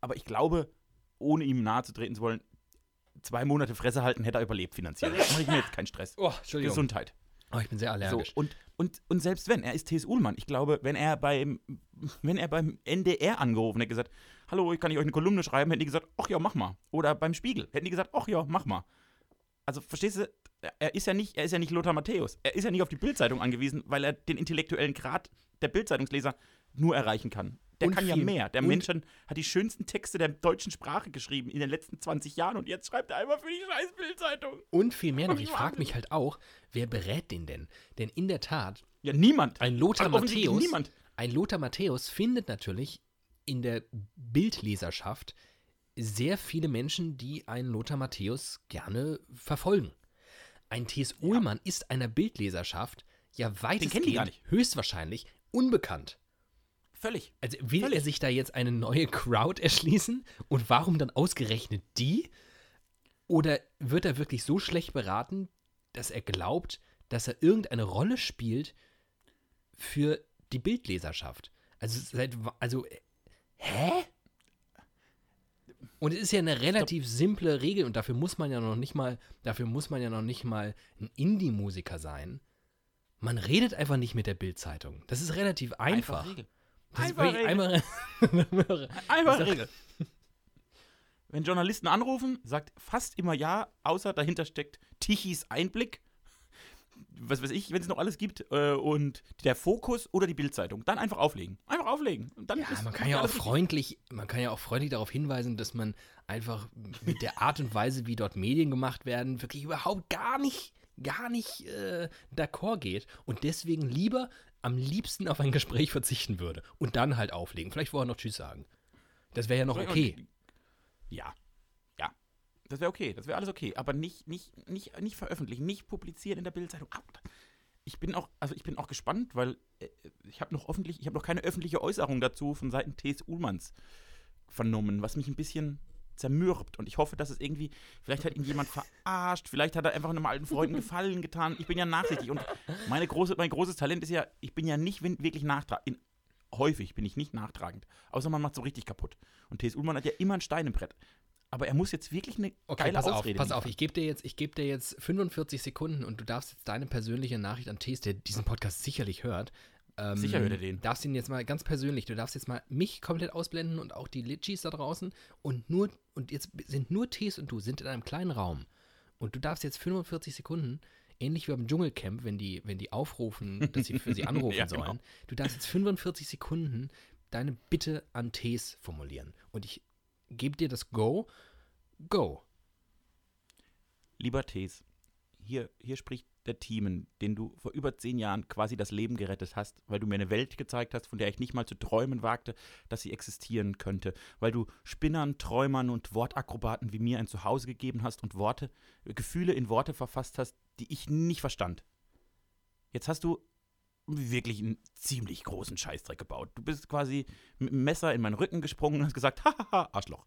Aber ich glaube, ohne ihm nahe zu treten zu wollen, zwei Monate Fresse halten hätte er überlebt finanziell. *laughs* Da mache ich mir jetzt keinen Stress. oh, Entschuldigung. Gesundheit. Oh, ich bin sehr So, allergisch. und, und, und selbst wenn, er ist T.S. Ullmann. Ich glaube, wenn er beim, wenn er beim NDR angerufen hätte gesagt, hallo, kann ich euch eine Kolumne schreiben, hätten die gesagt, ach ja, mach mal. Oder beim Spiegel hätten die gesagt, ach ja, mach mal. Also verstehst du, er ist ja nicht, er ist ja nicht Lothar Matthäus. Er ist ja nicht auf die Bildzeitung angewiesen, weil er den intellektuellen Grad der Bildzeitungsleser nur erreichen kann. Der Und kann ja viel- mehr. Der und- Mensch hat die schönsten Texte der deutschen Sprache geschrieben in den letzten 20 Jahren und jetzt schreibt er einmal für die scheiß Bildzeitung. Und viel mehr noch, ich frage mich halt auch, wer berät den denn? Denn in der Tat, Ja, niemand. ein Lothar Also Matthäus, niemand. ein Lothar Matthäus findet natürlich in der Bildleserschaft sehr viele Menschen, die einen Lothar Matthäus gerne verfolgen. Ein T.S. Ullmann ist einer Bildleserschaft ja weitestgehend, höchstwahrscheinlich unbekannt. Völlig. Also will Völlig. er sich da jetzt eine neue Crowd erschließen? Und warum dann ausgerechnet die? Oder wird er wirklich so schlecht beraten, dass er glaubt, dass er irgendeine Rolle spielt für die Bildleserschaft? Also, seit, also, hä? Und es ist ja eine relativ simple Regel und dafür muss man ja noch nicht mal, dafür muss man ja noch nicht mal ein Indie-Musiker sein. Man redet einfach nicht mit der Bildzeitung. Das ist relativ einfach. Regel. *laughs* Einfach Regel. einmal. Einfach sag- Regel. Wenn Journalisten anrufen, sagt fast immer ja, außer dahinter steckt Tichys Einblick. Was weiß ich, wenn es noch alles gibt. Äh, und der Fokus oder die Bildzeitung. Dann einfach auflegen. Einfach auflegen. Und dann Ja, ist- man kann ja auch freundlich, man kann ja auch freundlich darauf hinweisen, dass man einfach mit der Art und Weise, wie dort Medien gemacht werden, wirklich überhaupt gar nicht, gar nicht äh, d'accord geht und deswegen lieber am liebsten auf ein Gespräch verzichten würde und dann halt auflegen. Vielleicht vorher noch Tschüss sagen. Das wäre ja noch okay. Ja. Ja. Das wäre okay. Das wäre alles okay. Aber nicht, nicht, nicht, nicht veröffentlichen, nicht publizieren in der Bildzeitung. Ich bin auch, also ich bin auch gespannt, weil äh, ich habe noch öffentlich, ich habe noch keine öffentliche Äußerung dazu von Seiten T.S. Ullmanns vernommen, was mich ein bisschen zermürbt. Und ich hoffe, dass es irgendwie, vielleicht hat ihn jemand verarscht, vielleicht hat er einfach einem alten Freund einen *laughs* Gefallen getan. Ich bin ja nachsichtig. Und meine große, mein großes Talent ist ja, ich bin ja nicht wirklich nachtragend. Häufig bin ich nicht nachtragend. Außer man macht so richtig kaputt. Und T.S. Ullmann hat ja immer ein Stein im Brett. Aber er muss jetzt wirklich eine Okay, geile pass auf, Ausrede pass auf, ich gebe dir jetzt, ich gebe dir jetzt 45 Sekunden und du darfst jetzt deine persönliche Nachricht an Tees, der diesen Podcast sicherlich hört. Ähm, Sicher hört er den. Darfst ihn jetzt mal ganz persönlich, du darfst jetzt mal mich komplett ausblenden und auch die Litchis da draußen und nur, und jetzt sind nur Tees und du sind in einem kleinen Raum. Und du darfst jetzt 45 Sekunden, ähnlich wie beim Dschungelcamp, wenn die, wenn die aufrufen, dass sie für sie *laughs* anrufen Ja, genau. sollen, du darfst jetzt 45 Sekunden deine Bitte an Tees formulieren. Und ich gebe dir das Go. Go. Lieber Tees, hier, hier spricht der Teamen, den du vor über zehn Jahren quasi das Leben gerettet hast, weil du mir eine Welt gezeigt hast, von der ich nicht mal zu träumen wagte, dass sie existieren könnte, weil du Spinnern, Träumern und Wortakrobaten wie mir ein Zuhause gegeben hast und Worte, Gefühle in Worte verfasst hast, die ich nicht verstand. Jetzt hast du wirklich einen ziemlich großen Scheißdreck gebaut. Du bist quasi mit dem Messer in meinen Rücken gesprungen und hast gesagt, *laughs* hahaha, Arschloch,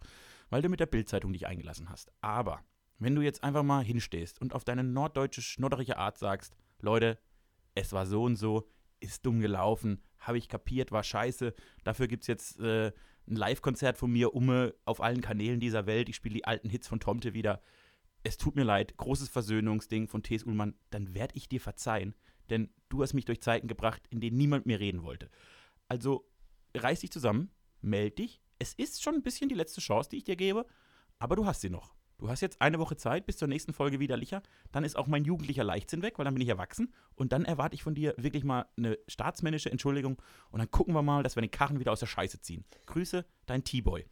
weil du mit der Bildzeitung dich eingelassen hast. Aber wenn du jetzt einfach mal hinstehst und auf deine norddeutsche, schnodderige Art sagst, Leute, es war so und so, ist dumm gelaufen, habe ich kapiert, war scheiße, dafür gibt es jetzt äh, ein Live-Konzert von mir umme auf allen Kanälen dieser Welt, ich spiele die alten Hits von Tomte wieder. Es tut mir leid, großes Versöhnungsding von T.S. Ullmann, dann werde ich dir verzeihen, denn du hast mich durch Zeiten gebracht, in denen niemand mehr reden wollte. Also reiß dich zusammen, meld dich. Es ist schon ein bisschen die letzte Chance, die ich dir gebe, aber du hast sie noch. Du hast jetzt eine Woche Zeit bis zur nächsten Folge widerlicher. Dann ist auch mein jugendlicher Leichtsinn weg, weil dann bin ich erwachsen. Und dann erwarte ich von dir wirklich mal eine staatsmännische Entschuldigung. Und dann gucken wir mal, dass wir den Karren wieder aus der Scheiße ziehen. Grüße, dein T-Boy.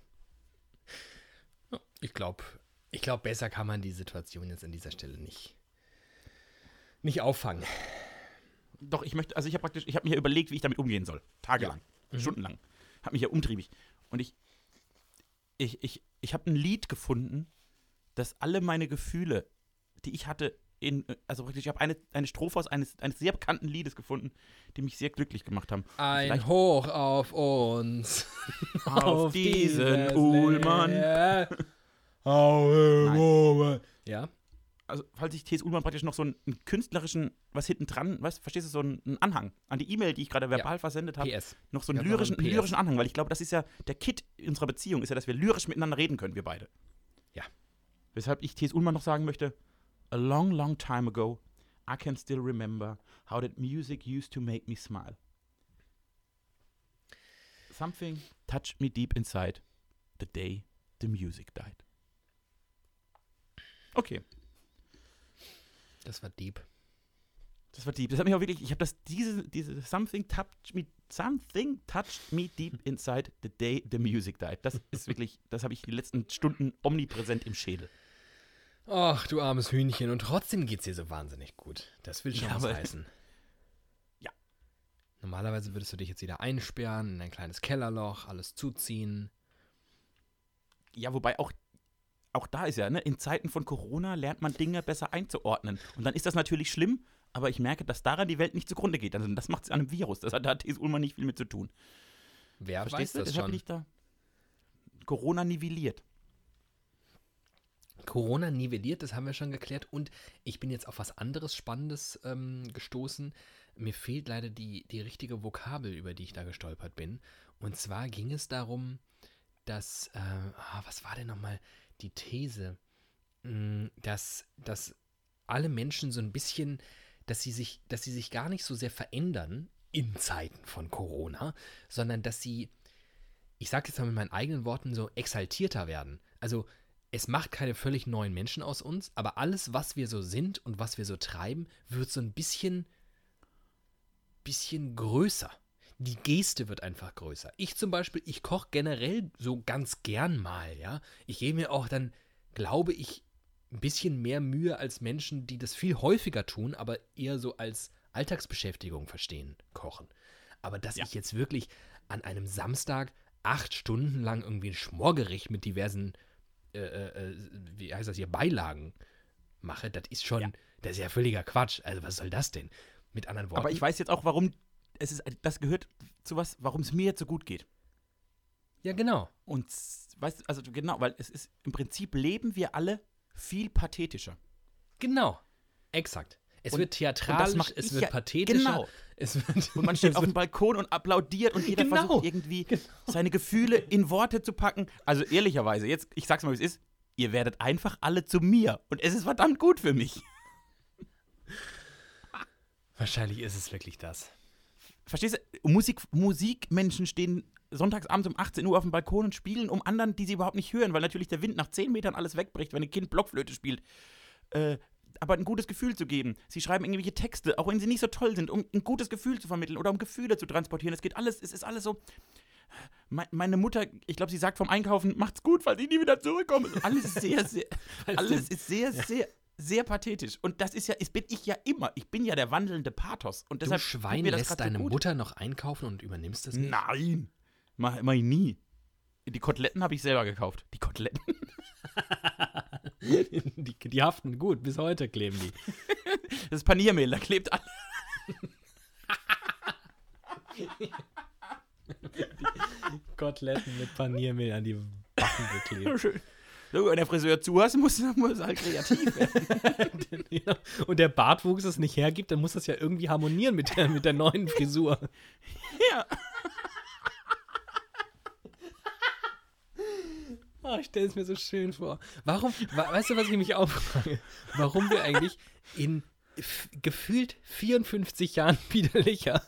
Ich glaube, ich glaube, besser kann man die Situation jetzt an dieser Stelle nicht, nicht auffangen. Doch, ich möchte, also ich habe praktisch, ich habe mir überlegt, wie ich damit umgehen soll. Tagelang, stundenlang. Habe mich ja umtriebig. Und ich, ich, ich, ich habe ein Lied gefunden, das alle meine Gefühle, die ich hatte, in, also praktisch, ich habe eine, eine Strophe aus eines, eines sehr bekannten Liedes gefunden, die mich sehr glücklich gemacht haben. Ein Vielleicht- Hoch auf uns. *laughs* Auf diesen dieses Ullmann. Auf Ja, Also, falls ich T.S. Ullmann praktisch noch so einen, einen künstlerischen, was hinten dran, was, verstehst du, so einen, einen Anhang an die E-Mail, die ich gerade verbal versendet habe. Noch so einen Ja, lyrischen, ein PS. lyrischen Anhang, weil ich glaube, das ist ja der Kit unserer Beziehung, ist ja, dass wir lyrisch miteinander reden können, wir beide. Weshalb ich T.S. Ullmann noch sagen möchte: A long, long time ago, I can still remember how that music used to make me smile. Something touched me deep inside the day the music died. Okay, Das war deep. das war deep. Das hat mich auch wirklich, ich habe das, diese, diese Something touched me, something touched me deep inside the day the music died. Das ist wirklich, das habe ich die letzten Stunden omnipräsent im Schädel. Ach, du armes Hühnchen. Und trotzdem geht's dir so wahnsinnig gut. Das will schon Ja, was heißen. Ja. Normalerweise würdest du dich jetzt wieder einsperren in ein kleines Kellerloch, alles zuziehen. Ja, wobei auch, auch da ist ja, ne, in Zeiten von Corona lernt man Dinge besser einzuordnen. Und dann ist das natürlich schlimm, aber ich merke, dass daran die Welt nicht zugrunde geht. Also das macht es an einem Virus. Das hat, da hat Ullmann nicht viel mit zu tun. Wer Verstehst weiß du? das bin schon? ich da. Corona nivelliert. Corona nivelliert, das haben wir schon geklärt. Und ich bin jetzt auf was anderes Spannendes ähm, gestoßen. Mir fehlt leider die, die richtige Vokabel, über die ich da gestolpert bin. Und zwar ging es darum, dass, äh, ah, was war denn nochmal die These? Mm, Dass, dass alle Menschen so ein bisschen, dass sie sich, dass sie sich gar nicht so sehr verändern in Zeiten von Corona, sondern dass sie, ich sage jetzt mal mit meinen eigenen Worten, so exaltierter werden. Also es macht keine völlig neuen Menschen aus uns, aber alles, was wir so sind und was wir so treiben, wird so ein bisschen, bisschen größer. Die Geste wird einfach größer. Ich zum Beispiel, ich koche generell so ganz gern mal, ja. Ich gebe mir auch dann, glaube ich, ein bisschen mehr Mühe als Menschen, die das viel häufiger tun, aber eher so als Alltagsbeschäftigung verstehen, kochen. Aber dass Ja. ich jetzt wirklich an einem Samstag acht Stunden lang irgendwie ein Schmorgericht mit diversen, äh, äh, äh, wie heißt das hier, Beilagen mache, das ist schon, Ja. das ist ja völliger Quatsch. Also was soll das denn? Mit anderen Worten. Aber ich weiß jetzt auch, warum es ist, das gehört zu was, warum es mir jetzt so gut geht. ja, genau. Und weißt du, also genau, weil es ist im Prinzip leben wir alle viel pathetischer. Genau. Exakt. Es Und- wird theatralisch, es wird ja- pathetischer. genau. Es *laughs* wird, Und man steht auf dem Balkon und applaudiert und jeder Genau. versucht irgendwie *laughs* seine Gefühle in Worte zu packen. Also ehrlicherweise, jetzt, ich sag's mal, wie es ist, ihr werdet einfach alle zu mir. Und es ist verdammt gut für mich. *laughs* Wahrscheinlich ist es wirklich das. Verstehst du? Musik, Musikmenschen stehen sonntagsabends um 18 Uhr auf dem Balkon und spielen um anderen, die sie überhaupt nicht hören, weil natürlich der Wind nach 10 Metern alles wegbricht, wenn ein Kind Blockflöte spielt. Äh, aber ein gutes Gefühl zu geben. Sie schreiben irgendwelche Texte, auch wenn sie nicht so toll sind, um ein gutes Gefühl zu vermitteln oder um Gefühle zu transportieren. Es geht alles, es ist alles so. Me- Meine Mutter, ich glaube, sie sagt vom Einkaufen, macht's gut, weil sie nie wieder zurückkommen. Alles ist sehr, sehr, *laughs* alles ist sehr, sehr, sehr pathetisch. Und das ist ja, das bin ich ja immer. Ich bin ja der wandelnde Pathos. Und Du deshalb tut Schwein mir das lässt so deine gut. Mutter noch einkaufen und übernimmst das nicht? Nein, mach, mach ich nie. Die Koteletten habe ich selber gekauft. Die Koteletten? *laughs* *laughs* die, die haften gut, bis heute kleben die. *laughs* Das ist Paniermehl, da klebt alles. *laughs* Koteletten mit Paniermehl an die Backen geklebt. So, wenn der Friseur zu hast, muss, muss halt kreativ werden. Ja. Und der Bartwuchs es nicht hergibt, dann muss das ja irgendwie harmonieren mit der, mit der neuen Frisur. ja. Oh, ich stelle es mir so schön vor. Warum, wa- weißt du, was ich mich auch frage? Warum wir eigentlich in gefühlt 54 Jahren *laughs* widerlicher,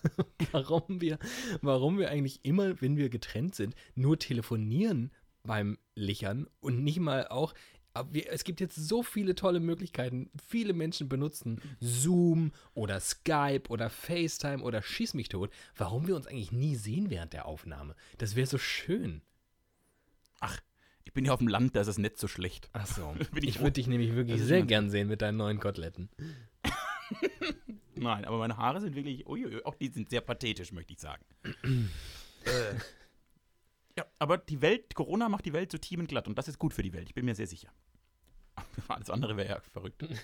warum wir, warum wir eigentlich immer, wenn wir getrennt sind, nur telefonieren beim Lichern und nicht mal auch. Wir, es gibt jetzt so viele tolle Möglichkeiten. Viele Menschen benutzen Zoom oder Skype oder FaceTime oder Schieß mich tot. Warum wir uns eigentlich nie sehen während der Aufnahme? Das wäre so schön. Ach, ich bin ja auf dem Land, da ist es nicht so schlecht. Ach so. *laughs* Ich ich würde dich nämlich wirklich ist sehr mein- gern sehen mit deinen neuen Koteletten. Nein, aber meine Haare sind wirklich, uiuiui, auch die sind sehr pathetisch, möchte ich sagen. *clears throat* äh, ja, aber die Welt, Corona macht die Welt so glatt und das ist gut für die Welt, ich bin mir sehr sicher. *laughs* Alles andere wäre ja verrückt. *laughs*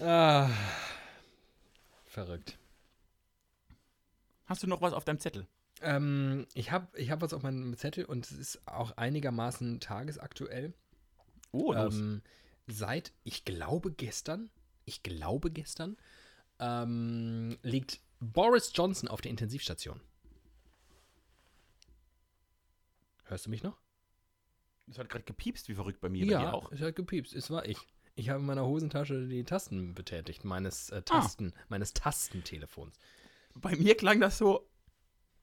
Ah, verrückt. Hast du noch was auf deinem Zettel? Ähm, ich habe ich hab was auf meinem Zettel und es ist auch einigermaßen tagesaktuell. Oh. Ähm, seit, ich glaube gestern, ich glaube gestern, ähm, liegt Boris Johnson auf der Intensivstation. Hörst du mich noch? Es hat gerade gepiepst, wie verrückt bei mir. Bei ja, auch. es hat gepiepst, es war ich. Ich habe in meiner Hosentasche die Tasten betätigt, meines äh, Tasten, meines Tastentelefons. Bei mir klang das so,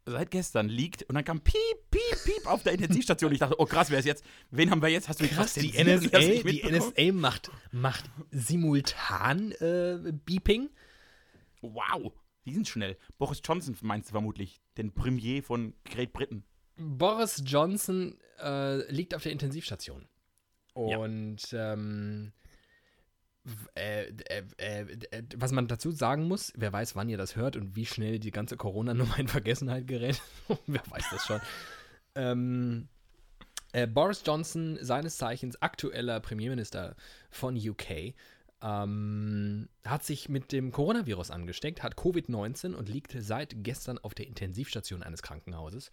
seit gestern liegt und dann kam piep, piep, piep auf der Intensivstation. Ich dachte, oh krass, wer ist jetzt? Wen haben wir jetzt? Hast du Krass, die NSA, die. NSA macht, macht simultan äh, Beeping. Wow, die sind schnell. Boris Johnson meinst du vermutlich, den Premier von Great Britain. Boris Johnson äh, liegt auf der Intensivstation. Ja. Und ähm, w- äh, äh, äh, was man dazu sagen muss, wer weiß, wann ihr das hört und wie schnell die ganze Corona-Nummer in Vergessenheit gerät. *laughs* wer weiß das schon. ähm, äh, Boris Johnson, seines Zeichens aktueller Premierminister von UK, ähm, hat sich mit dem Coronavirus angesteckt, hat Covid-19 und liegt seit gestern auf der Intensivstation eines Krankenhauses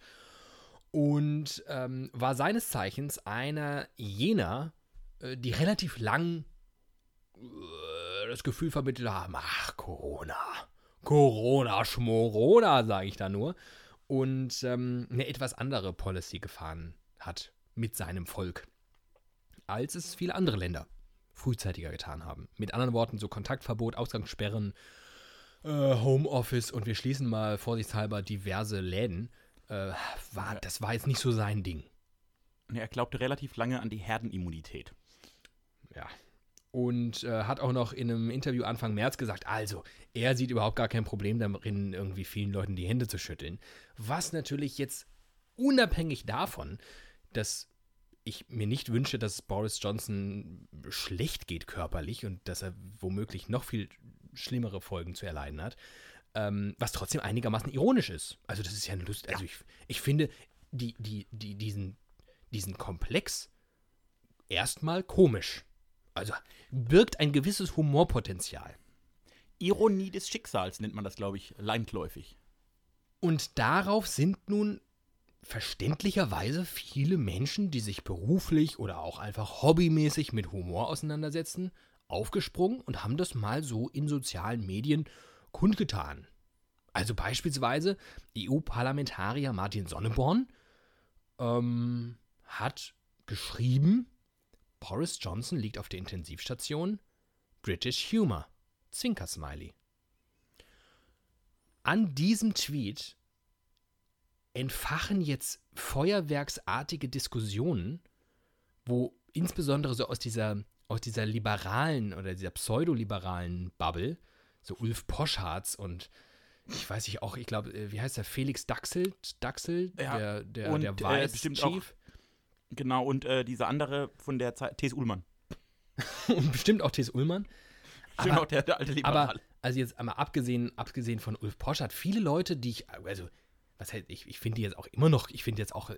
und ähm, war seines Zeichens einer jener, äh, die relativ lang das Gefühl vermittelt haben, ach, Corona, Corona, Schmorona, sage ich da nur, und ähm, eine etwas andere Policy gefahren hat mit seinem Volk, als es viele andere Länder frühzeitiger getan haben. Mit anderen Worten, so Kontaktverbot, Ausgangssperren, äh, Homeoffice und wir schließen mal vorsichtshalber diverse Läden. Äh, war, das war jetzt nicht so sein Ding. Er glaubte relativ lange an die Herdenimmunität. Ja. Und äh, hat auch noch in einem Interview Anfang März gesagt, also, er sieht überhaupt gar kein Problem darin, irgendwie vielen Leuten die Hände zu schütteln. Was natürlich jetzt unabhängig davon, dass ich mir nicht wünsche, dass Boris Johnson schlecht geht körperlich und dass er womöglich noch viel schlimmere Folgen zu erleiden hat, ähm, was trotzdem einigermaßen ironisch ist. Also das ist ja eine Lust. Also ich, ich finde die, die, die, diesen, diesen Komplex erstmal komisch. Also birgt ein gewisses Humorpotenzial. Ironie des Schicksals nennt man das, glaube ich, landläufig. Und darauf sind nun verständlicherweise viele Menschen, die sich beruflich oder auch einfach hobbymäßig mit Humor auseinandersetzen, aufgesprungen und haben das mal so in sozialen Medien kundgetan. Also beispielsweise EU-Parlamentarier Martin Sonneborn ähm, hat geschrieben, Boris Johnson liegt auf der Intensivstation, British Humor, Zwinker-Smiley. An diesem Tweet entfachen jetzt feuerwerksartige Diskussionen, wo insbesondere so aus dieser, aus dieser liberalen oder dieser pseudoliberalen Bubble, so Ulf Poschards und ich weiß nicht auch, ich glaube, äh, wie heißt der, Felix Daxel, Daxel, Ja, der, der, und, der äh, Vice bestimmt Chief Genau, und äh, dieser andere von der Zeit, T.S. Ullmann. *laughs* und bestimmt auch T.S. Ullmann. Stimmt Aber- auch, der, der alte Liberal. Aber, also jetzt einmal abgesehen, abgesehen von Ulf Poschardt, viele Leute, die ich, also, was heißt, ich, ich finde die jetzt auch immer noch, ich finde jetzt auch äh,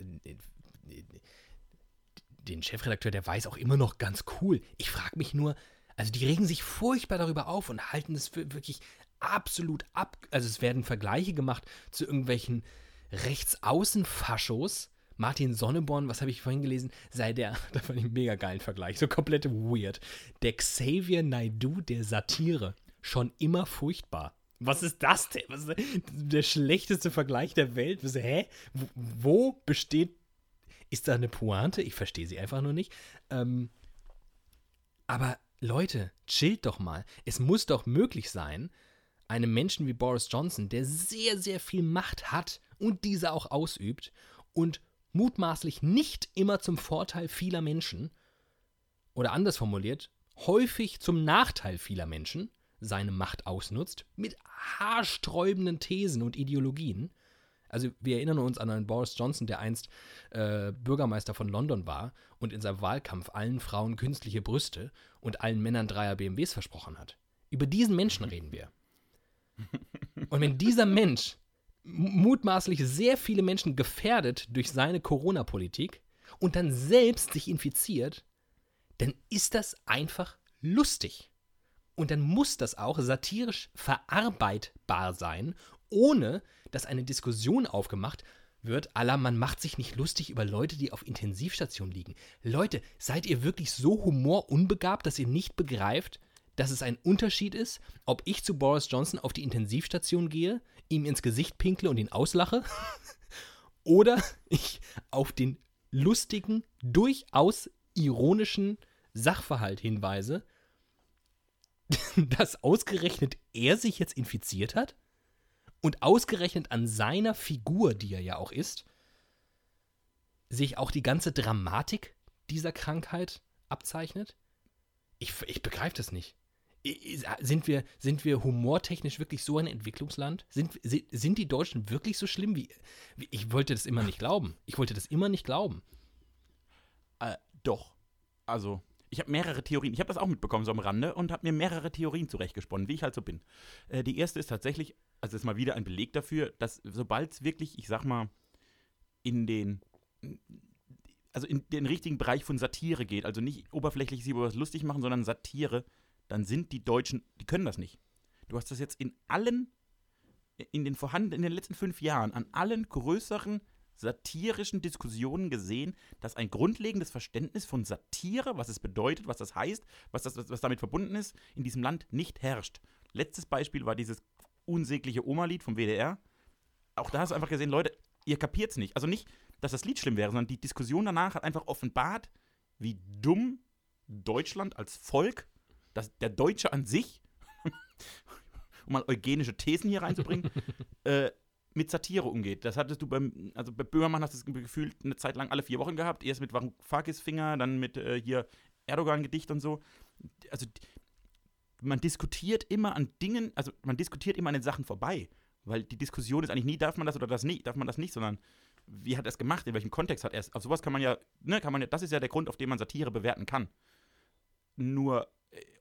den Chefredakteur, der weiß auch immer noch ganz cool. Ich frage mich nur, also die regen sich furchtbar darüber auf und halten es für wirklich absolut ab. Also es werden Vergleiche gemacht zu irgendwelchen Rechtsaußenfaschos. Martin Sonneborn, was habe ich vorhin gelesen, sei der, *laughs* da fand ich einen mega geilen Vergleich, so komplett weird. Der Xavier Naidu der Satire. Schon immer furchtbar. Was ist das denn? Was ist der schlechteste Vergleich der Welt? Was, hä? Wo, wo besteht. Ist da eine Pointe? Ich verstehe sie einfach nur nicht. Ähm, aber Leute, chillt doch mal. Es muss doch möglich sein, einem Menschen wie Boris Johnson, der sehr, sehr viel Macht hat und diese auch ausübt und mutmaßlich nicht immer zum Vorteil vieler Menschen oder anders formuliert, häufig zum Nachteil vieler Menschen seine Macht ausnutzt, mit haarsträubenden Thesen und Ideologien. Also wir erinnern uns an einen Boris Johnson, der einst äh, Bürgermeister von London war und in seinem Wahlkampf allen Frauen künstliche Brüste und allen Männern Dreier BMWs versprochen hat. Über diesen Menschen reden wir. Und wenn dieser Mensch mutmaßlich sehr viele Menschen gefährdet durch seine Corona-Politik und dann selbst sich infiziert, dann ist das einfach lustig. Und dann muss das auch satirisch verarbeitbar sein, ohne dass eine Diskussion aufgemacht wird, aller man macht sich nicht lustig über Leute, die auf Intensivstation liegen. Leute, seid ihr wirklich so humorunbegabt, dass ihr nicht begreift, dass es ein Unterschied ist, ob ich zu Boris Johnson auf die Intensivstation gehe, ihm ins Gesicht pinkle und ihn auslache, *laughs* oder ich auf den lustigen, durchaus ironischen Sachverhalt hinweise, *laughs* dass ausgerechnet er sich jetzt infiziert hat? Und ausgerechnet an seiner Figur, die er ja auch ist, sich auch die ganze Dramatik dieser Krankheit abzeichnet? Ich, ich begreife das nicht. Sind wir, sind wir humortechnisch wirklich so ein Entwicklungsland? Sind, sind die Deutschen wirklich so schlimm wie, wie Ich wollte das immer nicht glauben. Ich wollte das immer nicht glauben. Äh, doch. Also, ich habe mehrere Theorien. Ich habe das auch mitbekommen, so am Rande, und habe mir mehrere Theorien zurechtgesponnen, wie ich halt so bin. Äh, die erste ist tatsächlich, also ist mal wieder ein Beleg dafür, dass sobald es wirklich, ich sag mal, in den also in den richtigen Bereich von Satire geht, also nicht oberflächlich sich über was lustig machen, sondern Satire, dann sind die Deutschen, die können das nicht. Du hast das jetzt in allen, in den vorhandenen, in den letzten fünf Jahren, an allen größeren satirischen Diskussionen gesehen, dass ein grundlegendes Verständnis von Satire, was es bedeutet, was das heißt, was, das, was damit verbunden ist, in diesem Land nicht herrscht. Letztes Beispiel war dieses unsägliche Oma-Lied vom WDR. Auch da hast du einfach gesehen, Leute, ihr kapiert es nicht. Also nicht, dass das Lied schlimm wäre, sondern die Diskussion danach hat einfach offenbart, wie dumm Deutschland als Volk, dass der Deutsche an sich, *laughs* um mal eugenische Thesen hier reinzubringen, *laughs* äh, mit Satire umgeht. Das hattest du beim, also bei Böhmermann hast du das Gefühl eine Zeit lang alle vier Wochen gehabt. Erst mit Varoufakis Finger, dann mit äh, hier Erdogan-Gedicht und so. Also man diskutiert immer an Dingen, also man diskutiert immer an den Sachen vorbei. Weil die Diskussion ist eigentlich nie, darf man das oder das nicht, darf man das nicht, sondern wie hat er es gemacht, in welchem Kontext hat er es. Auf sowas kann man ja, ne, kann man ja, das ist ja der Grund, auf den man Satire bewerten kann. Nur,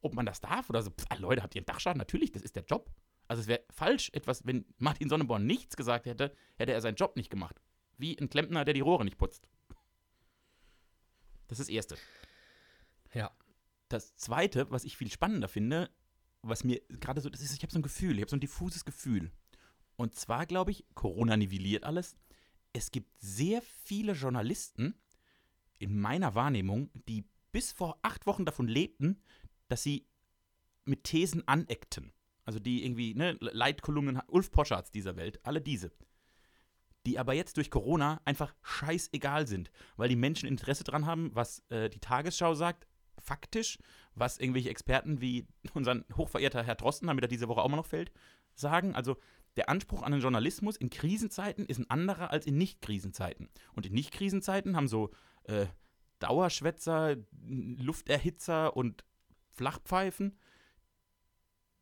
ob man das darf oder so, pff, ah, Leute, habt ihr einen Dachschaden? Natürlich, das ist der Job. Also es wäre falsch, etwas, wenn Martin Sonneborn nichts gesagt hätte, hätte er seinen Job nicht gemacht. Wie ein Klempner, der die Rohre nicht putzt. Das ist das Erste. Ja. Das Zweite, was ich viel spannender finde, was mir gerade so, das ist, ich habe so ein Gefühl, ich habe so ein diffuses Gefühl. Und zwar glaube ich, Corona nivelliert alles. Es gibt sehr viele Journalisten in meiner Wahrnehmung, die bis vor acht Wochen davon lebten, dass sie mit Thesen aneckten. Also die irgendwie, ne, Leitkolumnen, Ulf Poschards dieser Welt, alle diese. Die aber jetzt durch Corona einfach scheißegal sind, weil die Menschen Interesse dran haben, was äh, die Tagesschau sagt, faktisch, was irgendwelche Experten wie *laughs* unser hochverehrter Herr Drosten, damit er diese Woche auch mal noch fällt, sagen. Also der Anspruch an den Journalismus in Krisenzeiten ist ein anderer als in Nicht-Krisenzeiten. Und in Nicht-Krisenzeiten haben so äh, Dauerschwätzer, Lufterhitzer und Flachpfeifen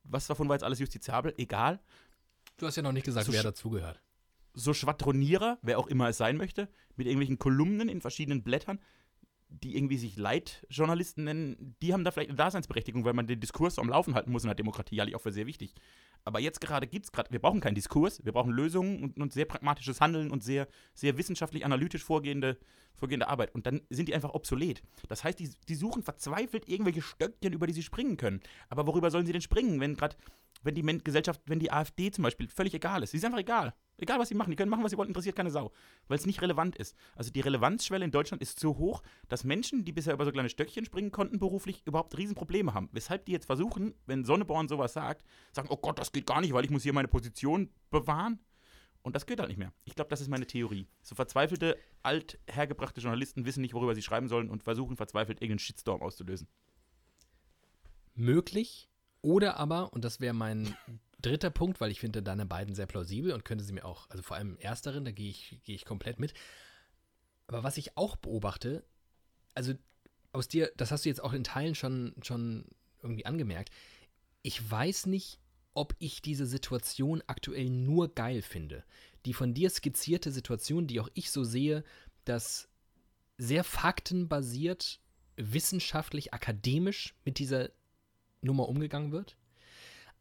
was davon war jetzt alles justiziabel? Egal. Du hast ja noch nicht gesagt, so wer dazugehört. So Schwadronierer, wer auch immer es sein möchte, mit irgendwelchen Kolumnen in verschiedenen Blättern, die irgendwie sich Leitjournalisten nennen, die haben da vielleicht eine Daseinsberechtigung, weil man den Diskurs am Laufen halten muss in der Demokratie, halte ich auch für sehr wichtig. Aber jetzt gerade gibt es gerade, wir brauchen keinen Diskurs, wir brauchen Lösungen und, und, sehr pragmatisches Handeln und sehr, sehr wissenschaftlich analytisch vorgehende, vorgehende Arbeit. Und dann sind die einfach obsolet. Das heißt, die, die suchen verzweifelt irgendwelche Stöckchen, über die sie springen können. Aber worüber sollen sie denn springen, wenn gerade, wenn die Gesellschaft, wenn die AfD zum Beispiel völlig egal ist? Sie ist einfach egal. Egal, was sie machen. Die können machen, was sie wollen, interessiert keine Sau. Weil es nicht relevant ist. Also die Relevanzschwelle in Deutschland ist so hoch, dass Menschen, die bisher über so kleine Stöckchen springen konnten, beruflich überhaupt Riesenprobleme haben. Weshalb die jetzt versuchen, wenn Sonneborn sowas sagt, sagen, oh Gott, das geht gar nicht, weil ich muss hier meine Position bewahren. Und das geht halt nicht mehr. Ich glaube, das ist meine Theorie. So verzweifelte, althergebrachte Journalisten wissen nicht, worüber sie schreiben sollen und versuchen verzweifelt irgendeinen Shitstorm auszulösen. Möglich. Oder aber, und das wäre mein dritter Punkt, weil ich finde deine beiden sehr plausibel und könnte sie mir auch, also vor allem ersteren, da gehe ich, gehe ich komplett mit. Aber was ich auch beobachte, also aus dir, das hast du jetzt auch in Teilen schon, schon irgendwie angemerkt, ich weiß nicht, ob ich diese Situation aktuell nur geil finde. Die von dir skizzierte Situation, die auch ich so sehe, dass sehr faktenbasiert, wissenschaftlich, akademisch mit dieser Nummer umgegangen wird,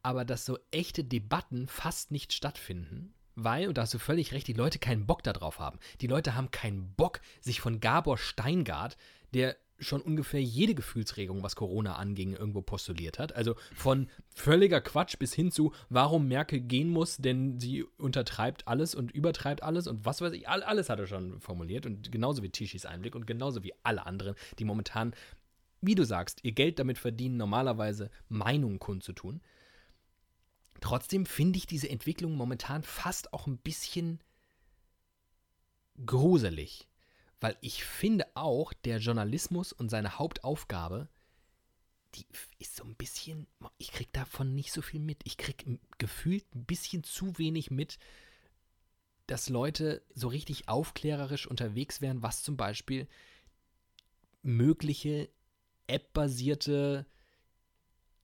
aber dass so echte Debatten fast nicht stattfinden, weil, und da hast du völlig recht, die Leute keinen Bock darauf haben. Die Leute haben keinen Bock, sich von Gabor Steingart, der schon ungefähr jede Gefühlsregung, was Corona anging, irgendwo postuliert hat. Also von völliger Quatsch bis hin zu, warum Merkel gehen muss, denn sie untertreibt alles und übertreibt alles und was weiß ich, alles hat er schon formuliert und genauso wie Tischis Einblick und genauso wie alle anderen, die momentan, wie du sagst, ihr Geld damit verdienen, normalerweise Meinungen kundzutun. Trotzdem finde ich diese Entwicklung momentan fast auch ein bisschen gruselig, weil ich finde auch, der Journalismus und seine Hauptaufgabe die ist so ein bisschen, ich krieg davon nicht so viel mit. Ich krieg gefühlt ein bisschen zu wenig mit, dass Leute so richtig aufklärerisch unterwegs wären, was zum Beispiel mögliche App-basierte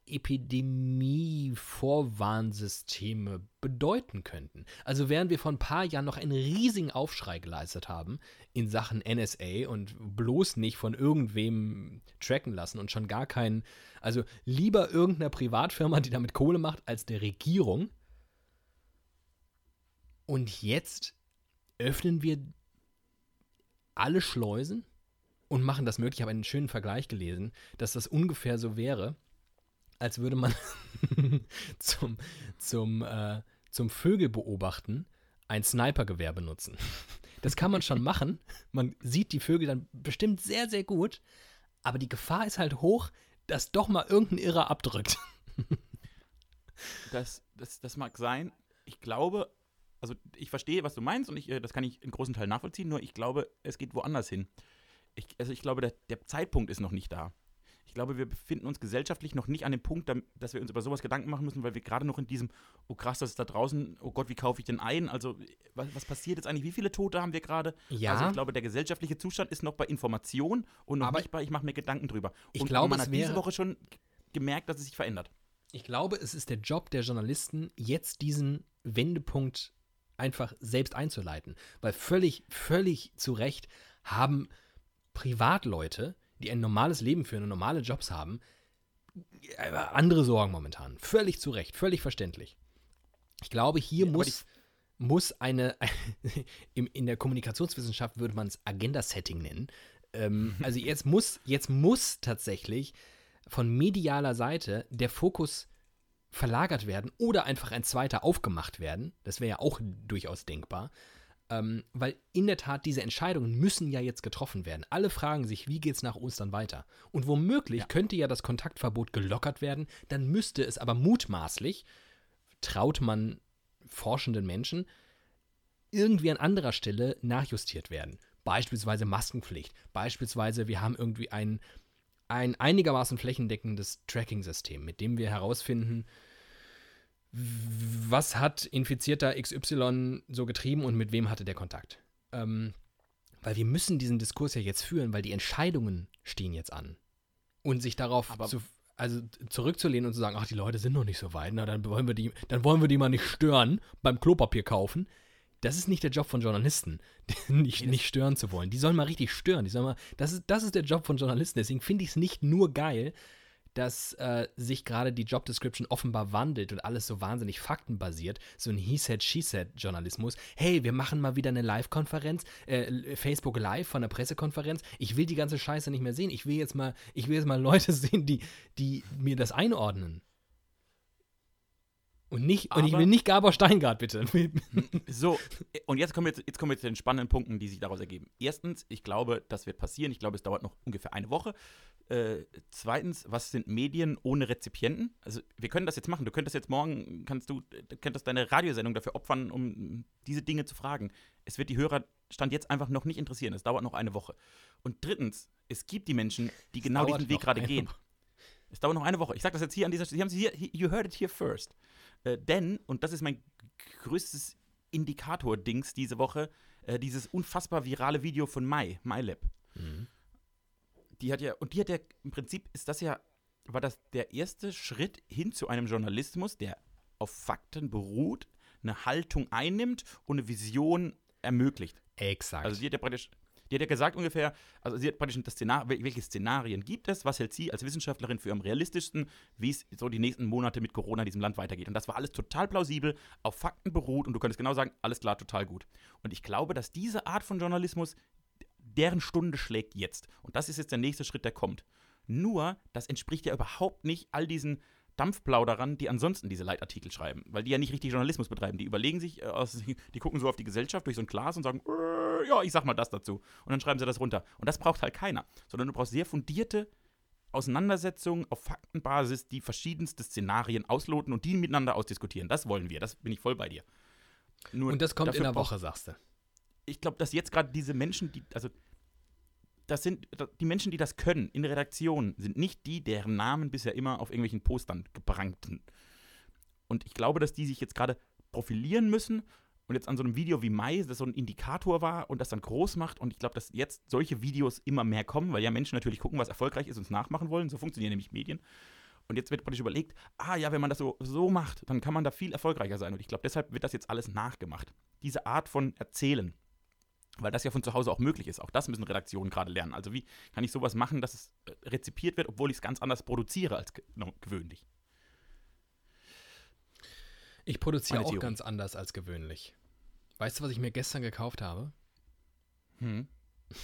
Epidemie-Vorwarnsysteme bedeuten könnten. Also während wir vor ein paar Jahren noch einen riesigen Aufschrei geleistet haben in Sachen NSA und bloß nicht von irgendwem tracken lassen und schon gar keinen, also lieber irgendeiner Privatfirma, die damit Kohle macht, als der Regierung. Und jetzt öffnen wir alle Schleusen und machen das möglich. Ich habe einen schönen Vergleich gelesen, dass das ungefähr so wäre, als würde man *laughs* zum, zum, äh, zum Vögelbeobachten ein Snipergewehr benutzen. Das kann man schon machen. Man sieht die Vögel dann bestimmt sehr, sehr gut. Aber die Gefahr ist halt hoch, dass doch mal irgendein Irrer abdrückt. Das, das, das mag sein. Ich glaube, also ich verstehe, was du meinst und ich, äh, das kann ich in großen Teil nachvollziehen, nur ich glaube, es geht woanders hin. Ich, also ich glaube, der, der Zeitpunkt ist noch nicht da ich glaube, wir befinden uns gesellschaftlich noch nicht an dem Punkt, dass wir uns über sowas Gedanken machen müssen, weil wir gerade noch in diesem, oh krass, das ist da draußen, oh Gott, wie kaufe ich denn ein? Also, was, was passiert jetzt eigentlich? Wie viele Tote haben wir gerade? Ja. Also, ich glaube, der gesellschaftliche Zustand ist noch bei Information und noch Aber nicht bei, ich mache mir Gedanken drüber. Ich und glaube, man hat diese Woche schon gemerkt, dass es sich verändert. Ich glaube, es ist der Job der Journalisten, jetzt diesen Wendepunkt einfach selbst einzuleiten. Weil völlig, völlig zu Recht haben Privatleute, die ein normales Leben führen und normale Jobs haben, andere Sorgen momentan. Völlig zu Recht, völlig verständlich. Ich glaube, hier Ja, muss, muss eine, *laughs* in der Kommunikationswissenschaft würde man es Agenda-Setting nennen. Ähm, *laughs* also jetzt muss, jetzt muss tatsächlich von medialer Seite der Fokus verlagert werden oder einfach ein zweiter aufgemacht werden. Das wäre ja auch durchaus denkbar. Ähm, weil in der Tat diese Entscheidungen müssen ja jetzt getroffen werden. Alle fragen sich, wie geht's nach Ostern weiter? Und womöglich könnte ja das Kontaktverbot gelockert werden, dann müsste es aber mutmaßlich, traut man forschenden Menschen, irgendwie an anderer Stelle nachjustiert werden. Beispielsweise Maskenpflicht. Beispielsweise, wir haben irgendwie ein, ein einigermaßen flächendeckendes Tracking-System, mit dem wir herausfinden, was hat Infizierter XY so getrieben und mit wem hatte der Kontakt. Ähm, weil wir müssen diesen Diskurs ja jetzt führen, weil die Entscheidungen stehen jetzt an. Und sich darauf zu, also zurückzulehnen und zu sagen, ach, die Leute sind noch nicht so weit, na, dann wollen wir die, dann wollen wir die mal nicht stören beim Klopapier kaufen. Das ist nicht der Job von Journalisten, *laughs* nicht, nicht stören zu wollen. Die sollen mal richtig stören. Die sollen mal, das, ist, das ist der Job von Journalisten. Deswegen finde ich es nicht nur geil, dass äh, sich gerade die Job Description offenbar wandelt und alles so wahnsinnig faktenbasiert, so ein He said, She said Journalismus. Hey, wir machen mal wieder eine Live-Konferenz, äh, Facebook Live von einer Pressekonferenz. Ich will die ganze Scheiße nicht mehr sehen. Ich will jetzt mal, ich will jetzt mal Leute *laughs* sehen, die, die mir das einordnen. Und nicht, und ich Aber- will nicht Gabor Steingart, bitte. *laughs* So, und jetzt kommen wir, zu- jetzt kommen wir zu den spannenden Punkten, die sich daraus ergeben. Erstens, ich glaube, das wird passieren. Ich glaube, es dauert noch ungefähr eine Woche. Äh, zweitens, was sind Medien ohne Rezipienten? Also, wir können das jetzt machen. Du könntest jetzt morgen, kannst du, könntest deine Radiosendung dafür opfern, um diese Dinge zu fragen. Es wird die Hörer Stand jetzt einfach noch nicht interessieren. Es dauert noch eine Woche. Und drittens, es gibt die Menschen, die genau dauert diesen Weg gerade gehen. Es dauert noch eine Woche. Ich sage das jetzt hier an dieser Stelle. Sie haben sie hier, you heard it here first. Äh, denn, und das ist mein größtes Indikator-Dings diese Woche, äh, dieses unfassbar virale Video von Mai, MyLab. Die hat ja, und die hat ja, im Prinzip ist das ja, war das der erste Schritt hin zu einem Journalismus, der auf Fakten beruht, eine Haltung einnimmt und eine Vision ermöglicht. Exakt. Also sie hat ja praktisch, die hat ja gesagt ungefähr, also sie hat praktisch das Szenar, wel- welche Szenarien gibt es, was hält sie als Wissenschaftlerin für am realistischsten, wie es so die nächsten Monate mit Corona in diesem Land weitergeht. Und das war alles total plausibel, auf Fakten beruht und du könntest genau sagen, alles klar, total gut. Und ich glaube, dass diese Art von Journalismus deren Stunde schlägt jetzt. Und das ist jetzt der nächste Schritt, der kommt. Nur, das entspricht ja überhaupt nicht all diesen Dampfplauderern, die ansonsten diese Leitartikel schreiben, weil die ja nicht richtig Journalismus betreiben. Die überlegen sich, äh, *laughs* die gucken so auf die Gesellschaft durch so ein Glas und sagen, äh, ja, ich sag mal das dazu. Und dann schreiben sie das runter. Und das braucht halt keiner, sondern du brauchst sehr fundierte Auseinandersetzungen auf Faktenbasis, die verschiedenste Szenarien ausloten und die miteinander ausdiskutieren. Das wollen wir, das bin ich voll bei dir. Nur und das kommt in der brauchst- Woche, sagst du. ich glaube, dass jetzt gerade diese Menschen, die, also das sind die Menschen, die das können in der Redaktion, sind nicht die, deren Namen bisher immer auf irgendwelchen Postern geprangten. Und ich glaube, dass die sich jetzt gerade profilieren müssen und jetzt an so einem Video wie Mai, das so ein Indikator war und das dann groß macht. Und ich glaube, dass jetzt solche Videos immer mehr kommen, weil ja Menschen natürlich gucken, was erfolgreich ist und es nachmachen wollen. So funktionieren nämlich Medien. Und jetzt wird praktisch überlegt, ah ja, wenn man das so, so macht, dann kann man da viel erfolgreicher sein. Und ich glaube, deshalb wird das jetzt alles nachgemacht. Diese Art von Erzählen, weil das ja von zu Hause auch möglich ist. Auch das müssen Redaktionen gerade lernen. Also wie kann ich sowas machen, dass es äh, rezipiert wird, obwohl ich es ganz anders produziere als gewöhnlich. Ich produziere auch ganz anders als gewöhnlich. Weißt du, was ich mir gestern gekauft habe? Hm. *laughs*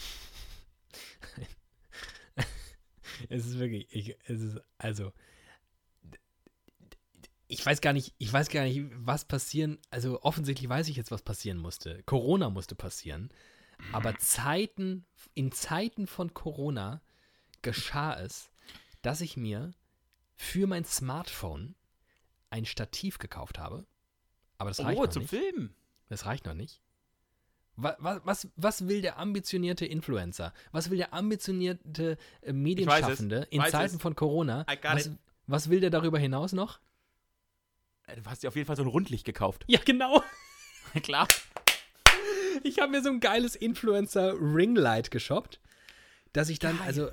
es ist wirklich, ich, es ist, also, ich weiß gar nicht, ich weiß gar nicht, was passieren, also offensichtlich weiß ich jetzt, was passieren musste. Corona musste passieren. Aber Zeiten, in Zeiten von Corona geschah es, dass ich mir für mein Smartphone ein Stativ gekauft habe. Aber das reicht oh, noch zum nicht. Filmen. Das reicht noch nicht. Was, was, was will der ambitionierte Influencer? Was will der ambitionierte äh, Medienschaffende in Zeiten es. von Corona? Was, was will der darüber hinaus noch? Äh, du hast dir auf jeden Fall so ein Rundlicht gekauft. Ja, genau. *laughs* Klar. Ich habe mir so ein geiles Influencer Ringlight geshoppt, dass ich dann, Geil. also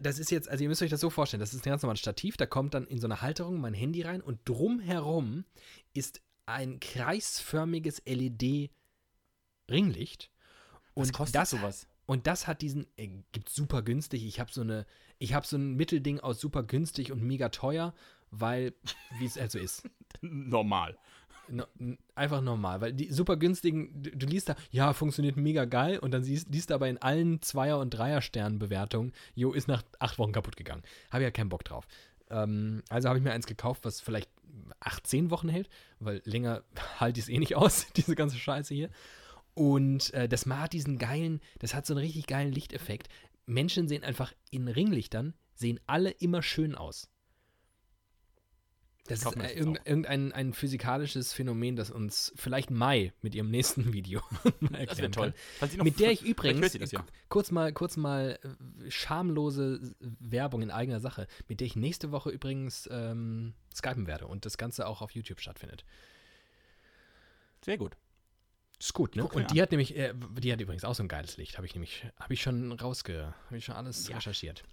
das ist jetzt, also ihr müsst euch das so vorstellen, das ist ein ganz normales Stativ, da kommt dann in so eine Halterung mein Handy rein und drumherum ist ein kreisförmiges LED-Ringlicht. Was kostet das, sowas? Und das hat diesen, äh, gibt super günstig. Ich habe so eine, ich habe so ein Mittelding aus super günstig und mega teuer, weil, wie es halt so ist. *laughs* Normal. No, einfach normal, weil die super günstigen, du, du, liest da, ja, funktioniert mega geil und dann siehst, liest du aber in allen Zweier- und Dreier-Sternen-Bewertungen, jo, ist nach acht Wochen kaputt gegangen. Habe ja keinen Bock drauf. Ähm, also habe ich mir eins gekauft, was vielleicht 18 Wochen hält, weil länger *laughs* halte ich es eh nicht aus, *laughs* diese ganze Scheiße hier. Und äh, das hat diesen geilen, das hat so einen richtig geilen Lichteffekt. Menschen sehen einfach in Ringlichtern, sehen alle immer schön aus. Das ist äh, irgendein, ein physikalisches Phänomen, das uns vielleicht Mai mit ihrem nächsten *laughs* Video *laughs* erklären toll. kann. Mit der ich übrigens, das, ja. kurz mal, kurz mal äh, schamlose Werbung in eigener Sache, mit der ich nächste Woche übrigens ähm, skypen werde und das Ganze auch auf YouTube stattfindet. Sehr gut. Ist gut, ne? und die an. hat nämlich, äh, die hat übrigens auch so ein geiles Licht, habe ich nämlich, habe ich schon rausge, habe ich schon alles ja. recherchiert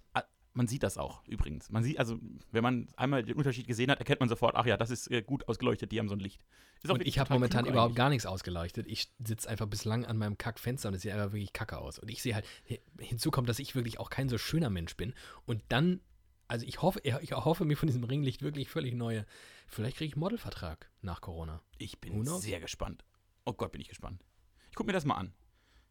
man sieht das auch übrigens. Man sieht, also, wenn man einmal den Unterschied gesehen hat, erkennt man sofort, ach ja, das ist äh, gut ausgeleuchtet, die haben so ein Licht. und ich habe momentan überhaupt eigentlich. gar nichts ausgeleuchtet. Ich sitze einfach bislang an meinem Kackfenster und es sieht einfach wirklich kacke aus. Und ich sehe halt, hinzu kommt, dass ich wirklich auch kein so schöner Mensch bin. Und dann, also ich hoffe, ich hoffe mir von diesem Ringlicht wirklich völlig neue. Vielleicht kriege ich einen Modelvertrag nach Corona. Ich bin sehr gespannt. Oh Gott, bin ich gespannt. Ich gucke mir das mal an.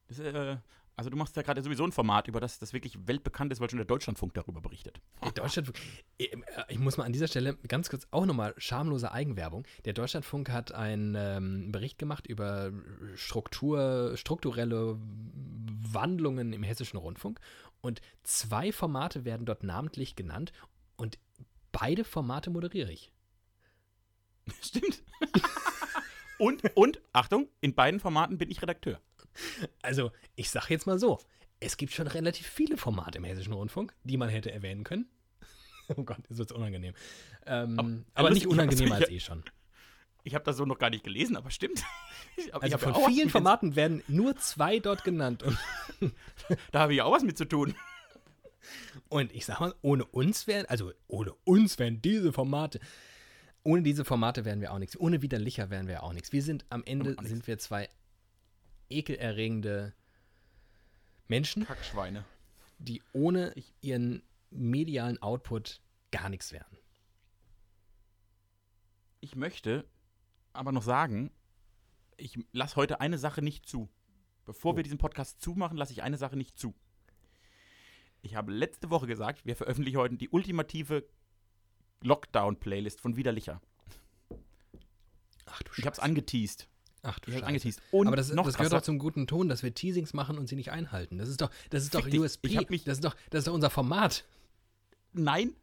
Das, äh, also du machst ja gerade sowieso ein Format, über das das wirklich weltbekannt ist, weil schon der Deutschlandfunk darüber berichtet. Der Deutschlandfunk, äh, ich muss mal an dieser Stelle ganz kurz auch nochmal schamlose Eigenwerbung. Der Deutschlandfunk hat einen ähm, Bericht gemacht über Struktur, strukturelle Wandlungen im hessischen Rundfunk und zwei Formate werden dort namentlich genannt und beide Formate moderiere ich. *laughs* Stimmt. *laughs* und, und, Achtung, in beiden Formaten bin ich Redakteur. Also, ich sag jetzt mal so: Es gibt schon relativ viele Formate im Hessischen Rundfunk, die man hätte erwähnen können. *laughs* oh Gott, das wird unangenehm. Ähm, aber, aber nicht unangenehmer als eh schon. *laughs* Ich habe das so noch gar nicht gelesen, aber stimmt. *laughs* Aber also von vielen Formaten werden nur zwei dort genannt. da habe ich auch was mit zu tun. Und ich sag mal, ohne uns wären, also ohne uns wären diese Formate, ohne diese Formate wären wir auch nichts. Ohne Widerlicher wären wir auch nichts. Wir sind am Ende sind wir zwei ekelerregende Menschen, Kackschweine, die ohne ihren medialen Output gar nichts wären. Ich möchte aber noch sagen, ich lasse heute eine Sache nicht zu. Bevor oh. wir diesen Podcast zumachen, lasse ich eine Sache nicht zu. Ich habe letzte Woche gesagt, wir veröffentlichen heute die ultimative Lockdown-Playlist von Widerlicher. Ach du Scheiße. Ich habe es angeteased. Ach du Scheiße. angeteased. Und Aber das, noch das gehört doch zum guten Ton, dass wir Teasings machen und sie nicht einhalten. Das ist doch, das ist doch USP. das, ist doch, das ist doch unser Format. Nein,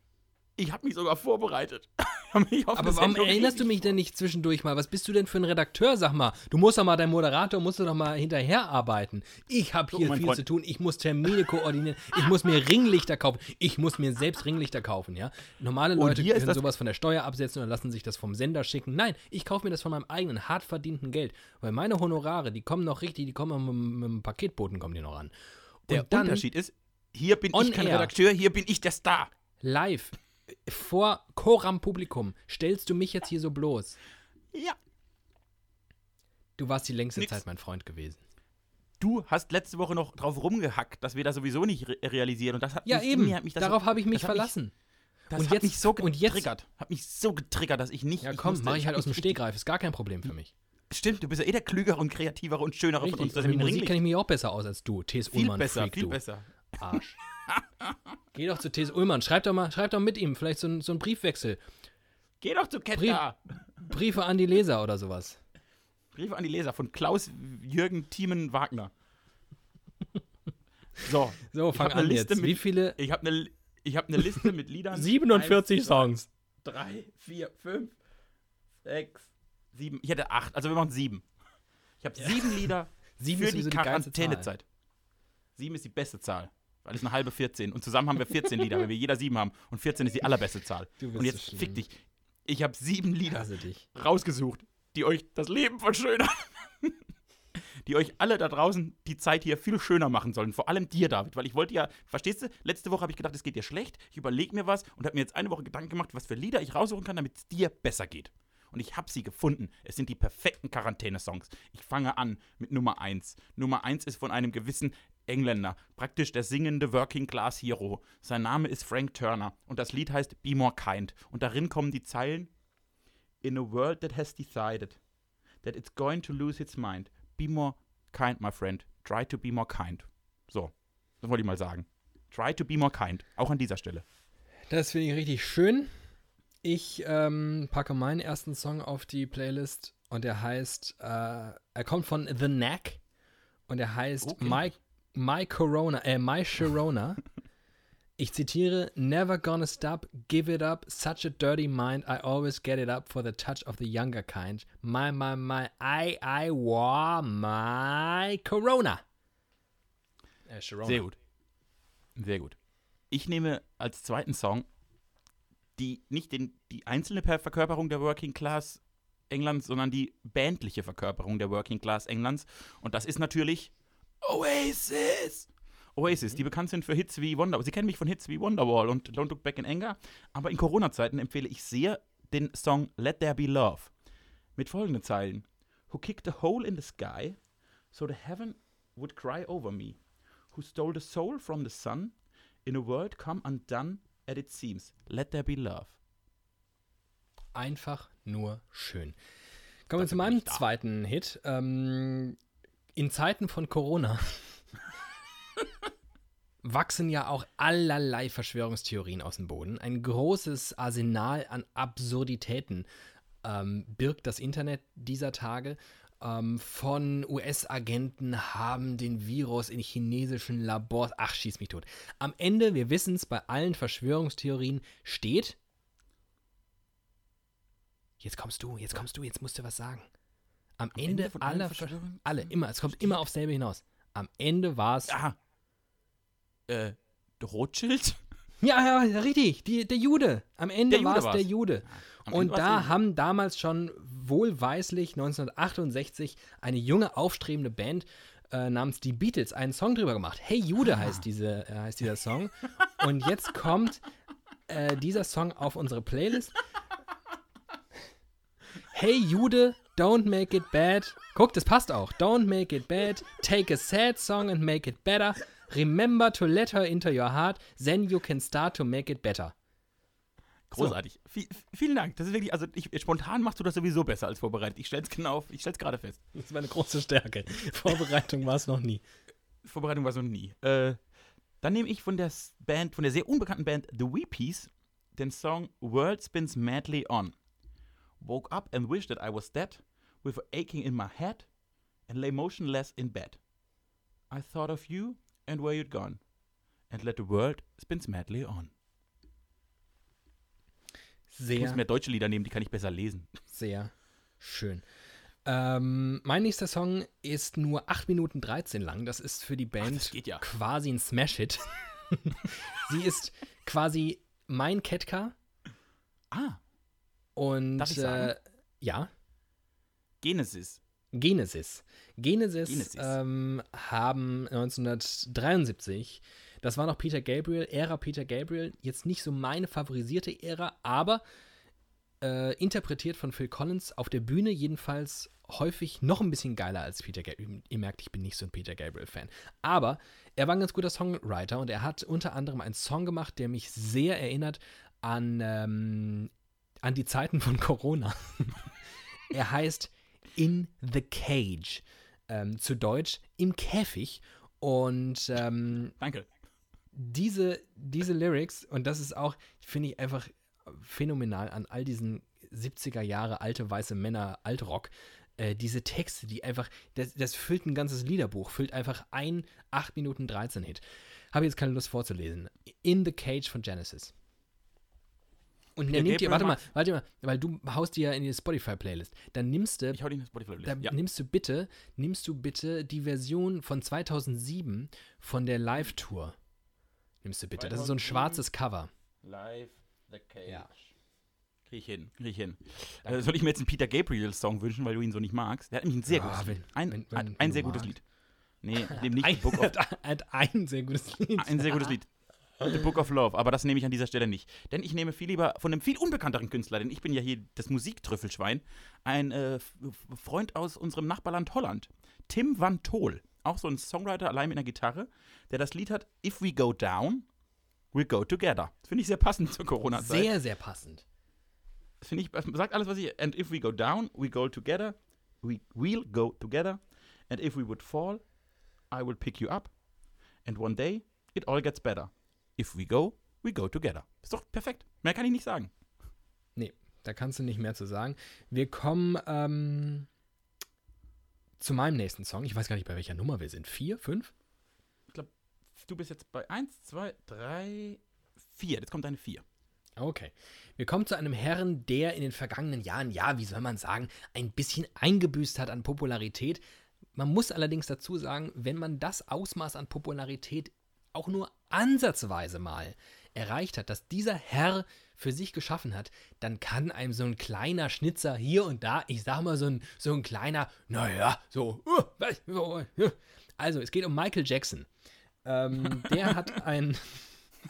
Ich habe mich sogar vorbereitet. *laughs* Aber warum Sendung erinnerst du mich denn nicht zwischendurch mal? Was bist du denn für ein Redakteur, sag mal? Du musst doch mal, dein Moderator musst du doch mal hinterher arbeiten. Ich habe hier mein viel Freund. zu tun. Ich muss Termine koordinieren. Ich muss mir Ringlichter kaufen. Ich muss mir selbst Ringlichter kaufen, ja? Normale Und Leute können sowas von der Steuer absetzen oder lassen sich das vom Sender schicken. Nein, ich kaufe mir das von meinem eigenen hart verdienten Geld. Weil meine Honorare, die kommen noch richtig, die kommen mit, mit dem Paketboten kommen die noch ran. Und Der dann Unterschied ist, hier bin ich kein. Redakteur, hier bin ich der Star. live vor Choram Publikum stellst du mich jetzt hier so bloß. Ja. Du warst die längste Nix. Zeit mein Freund gewesen. Du hast letzte Woche noch drauf rumgehackt, dass wir das sowieso nicht re realisieren. Und das hat Ja, mich, eben. hat mich das Darauf so, habe ich mich verlassen. das Und hat jetzt- mich so und jetzt- getriggert. Hat mich so getriggert, dass ich nicht. ja, komm, mache ich halt aus dem Stegreif. Ist gar kein Problem für mich. Stimmt, du bist ja eh der klügere und kreativere und schönere von uns. Richtig. Das Und mit Musik kenne ich mich auch besser aus als du. T.S. Viel Ullmann, besser, Freak, viel du. besser. Arsch. *laughs* Geh doch zu T.S. Ullmann. Schreib doch mal, schreib doch mit ihm. Vielleicht so ein, so ein Briefwechsel. Geh doch zu Ketta. Briefe an die Leser oder sowas. Briefe an die Leser von Klaus Jürgen Thiemen Wagner. So, *laughs* So, fang an Liste jetzt. mit- Wie viele? ich habe eine ich hab ne Liste mit Liedern. 47 *laughs* Eins, Songs. drei, vier, fünf, sechs, sieben. Ich hätte acht, also wir machen sieben. Ich habe sieben Lieder *laughs* Sieben für die. Quarantänezeit. Sieben ist die beste Zahl, weil es eine halbe 14. Und zusammen haben wir 14 Lieder, weil wir jeder sieben haben. Und 14 ist die allerbeste Zahl. Und jetzt so fick dich. Ich habe sieben Lieder rausgesucht, die euch das Leben verschönern. *laughs* die euch alle da draußen die Zeit hier viel schöner machen sollen. Vor allem dir, David, weil ich wollte ja, verstehst du, letzte Woche habe ich gedacht, es geht dir schlecht. Ich überlege mir was und habe mir jetzt eine Woche Gedanken gemacht, was für Lieder ich raussuchen kann, damit es dir besser geht. Und ich habe sie gefunden. Es sind die perfekten Quarantäne-Songs. Ich fange an mit Nummer 1. Nummer 1 ist von einem gewissen Engländer, praktisch der singende Working Class Hero. Sein Name ist Frank Turner und das Lied heißt Be More Kind. Und darin kommen die Zeilen In a world that has decided that it's going to lose its mind, be more kind, my friend. Try to be more kind. So, das wollte ich mal sagen. Try to be more kind. Auch an dieser Stelle. Das finde ich richtig schön. Ich ähm, packe meinen ersten Song auf die Playlist und der heißt, äh, er kommt von The Knack und er heißt Okay. My, My Corona, äh, My Sharona. ich zitiere, Never gonna stop, give it up, such a dirty mind, I always get it up for the touch of the younger kind. My, my, my, I, I, wa, my Corona. Äh, Sharona. Sehr gut. Sehr gut. Ich nehme als zweiten Song die nicht den, die einzelne Per- Verkörperung der Working Class Englands, sondern die bandliche Verkörperung der Working Class Englands. Und das ist natürlich Oasis. Oasis, die bekannt sind für Hits wie Wonder. Sie kennen mich von Hits wie Wonderwall und Don't Look Back in Anger. Aber in Corona-Zeiten empfehle ich sehr den Song Let There Be Love. Mit folgenden Zeilen: Who kicked a hole in the sky so the heaven would cry over me? Who stole the soul from the sun in a world come undone as it seems? Let there be love. Einfach nur schön. Kommen wir zu meinem zweiten Hit. Ähm, in Zeiten von Corona *laughs* wachsen ja auch allerlei Verschwörungstheorien aus dem Boden. Ein großes Arsenal an Absurditäten ähm, birgt das Internet dieser Tage. Ähm, von US-Agenten haben den Virus in chinesischen Labors. Ach, schieß mich tot. Am Ende, wir wissen es, bei allen Verschwörungstheorien steht. Jetzt kommst du, jetzt kommst du, jetzt musst du was sagen. Am, Ende, Ende von allen aller Versch- Verschwörungen- alle, immer, es kommt immer aufs selbe hinaus. Am Ende war es. Ah. Äh, Rothschild? *laughs* Ja, ja, richtig, die, der Jude. Am Ende war es der Jude. Am Und Ende da haben damals schon wohlweislich 1968 eine junge, aufstrebende Band äh, namens die Beatles einen Song drüber gemacht. Hey Jude Ah. heißt, diese, äh, heißt dieser Song. Und jetzt kommt äh, dieser Song auf unsere Playlist. Hey Jude, don't make it bad. Guck, das passt auch. Don't make it bad. Take a sad song and make it better. Remember to let her into your heart. Then you can start to make it better. Großartig. Vi- vielen Dank. Das ist wirklich, also ich, spontan machst du das sowieso besser als vorbereitet. Ich stell's genau, auf- ich stell's gerade fest. Das ist meine große Stärke. Vorbereitung war es noch nie. Vorbereitung war so nie. Äh, dann nehme ich von der Band, von der sehr unbekannten Band The Weepies den Song World Spins Madly On. Woke up and wished that I was dead, with aching in my head, and lay motionless in bed. I thought of you and where you'd gone, and let the world spins madly on. Ich muss Sehr, mehr deutsche Lieder nehmen, die kann ich besser lesen. sehr schön. Ähm, mein nächster Song ist nur 8 Minuten 13 lang. Das ist für die Band geht ja. quasi ein Smash-Hit. *laughs* Sie ist quasi mein Ketka Ah, und Darf ich äh, sagen? ja, Genesis. Genesis. Genesis, Genesis. Ähm, haben 1973, das war noch Peter Gabriel, Ära Peter Gabriel, jetzt nicht so meine favorisierte Ära, aber äh, interpretiert von Phil Collins, auf der Bühne jedenfalls häufig noch ein bisschen geiler als Peter Gabriel. Ihr merkt, ich bin nicht so ein Peter Gabriel-Fan. Aber er war ein ganz guter Songwriter und er hat unter anderem einen Song gemacht, der mich sehr erinnert an, ähm, an die Zeiten von Corona. *laughs* er heißt In the Cage. Ähm, zu Deutsch im Käfig. Und ähm, Danke. diese, diese Lyrics, und das ist auch, finde ich einfach phänomenal an all diesen 70er Jahre alte weiße Männer Altrock. Äh, diese Texte, die einfach, das, das füllt ein ganzes Liederbuch, füllt einfach ein 8 Minuten 13 Hit. Habe jetzt keine Lust vorzulesen. In the Cage von Genesis. Und der nimmt dir, warte mal, warte mal, weil du haust die ja in die Spotify-Playlist. Dann nimmst du Ich hau dich in das Spotify da ja. nimmst du bitte, nimmst du bitte die Version von 2007 von der Live-Tour. Nimmst du bitte. Das ist so ein 2007. schwarzes Cover. Live the Cage. Ja. Krieg ich hin, krieg ich hin. Äh, soll ich mir jetzt einen Peter Gabriel-Song wünschen, weil du ihn so nicht magst? Der hat nämlich ein sehr Ja, gutes wenn- Lied. Ein, wenn- wenn- ein, ein sehr gutes magst. Lied. Nee, *laughs* nehme nicht Ein, Book of, er hat ein sehr gutes Lied. ein sehr gutes Lied. The Book of Love, aber das nehme ich an dieser Stelle nicht. Denn ich nehme viel lieber von einem viel unbekannteren Künstler, denn ich bin ja hier das Musiktrüffelschwein, ein äh, Freund aus unserem Nachbarland Holland, Tim Van Tol, auch so ein Songwriter allein mit einer Gitarre, der das Lied hat If We Go Down, We Go Together. Finde ich sehr passend zur Corona-Zeit. Sehr, sehr passend. Finde ich, sagt alles, was ich. And if we go down, we go together. We will go together. And if we would fall, I will pick you up. And one day, it all gets better. If we go, we go together. Ist doch perfekt. Mehr kann ich nicht sagen. Nee, da kannst du nicht mehr zu sagen. Wir kommen ähm, zu meinem nächsten Song. Ich weiß gar nicht, bei welcher Nummer wir sind. Vier, fünf? Du bist jetzt bei 1, 2, 3, 4. Jetzt kommt eine 4. Okay. Wir kommen zu einem Herrn, der in den vergangenen Jahren, ja, wie soll man sagen, ein bisschen eingebüßt hat an Popularität. Man muss allerdings dazu sagen, wenn man das Ausmaß an Popularität auch nur ansatzweise mal erreicht hat, dass dieser Herr für sich geschaffen hat, dann kann einem so ein kleiner Schnitzer hier und da, ich sag mal so ein, so ein kleiner, naja, so, uh, also es geht um Michael Jackson. Ähm, *laughs* der hat ein,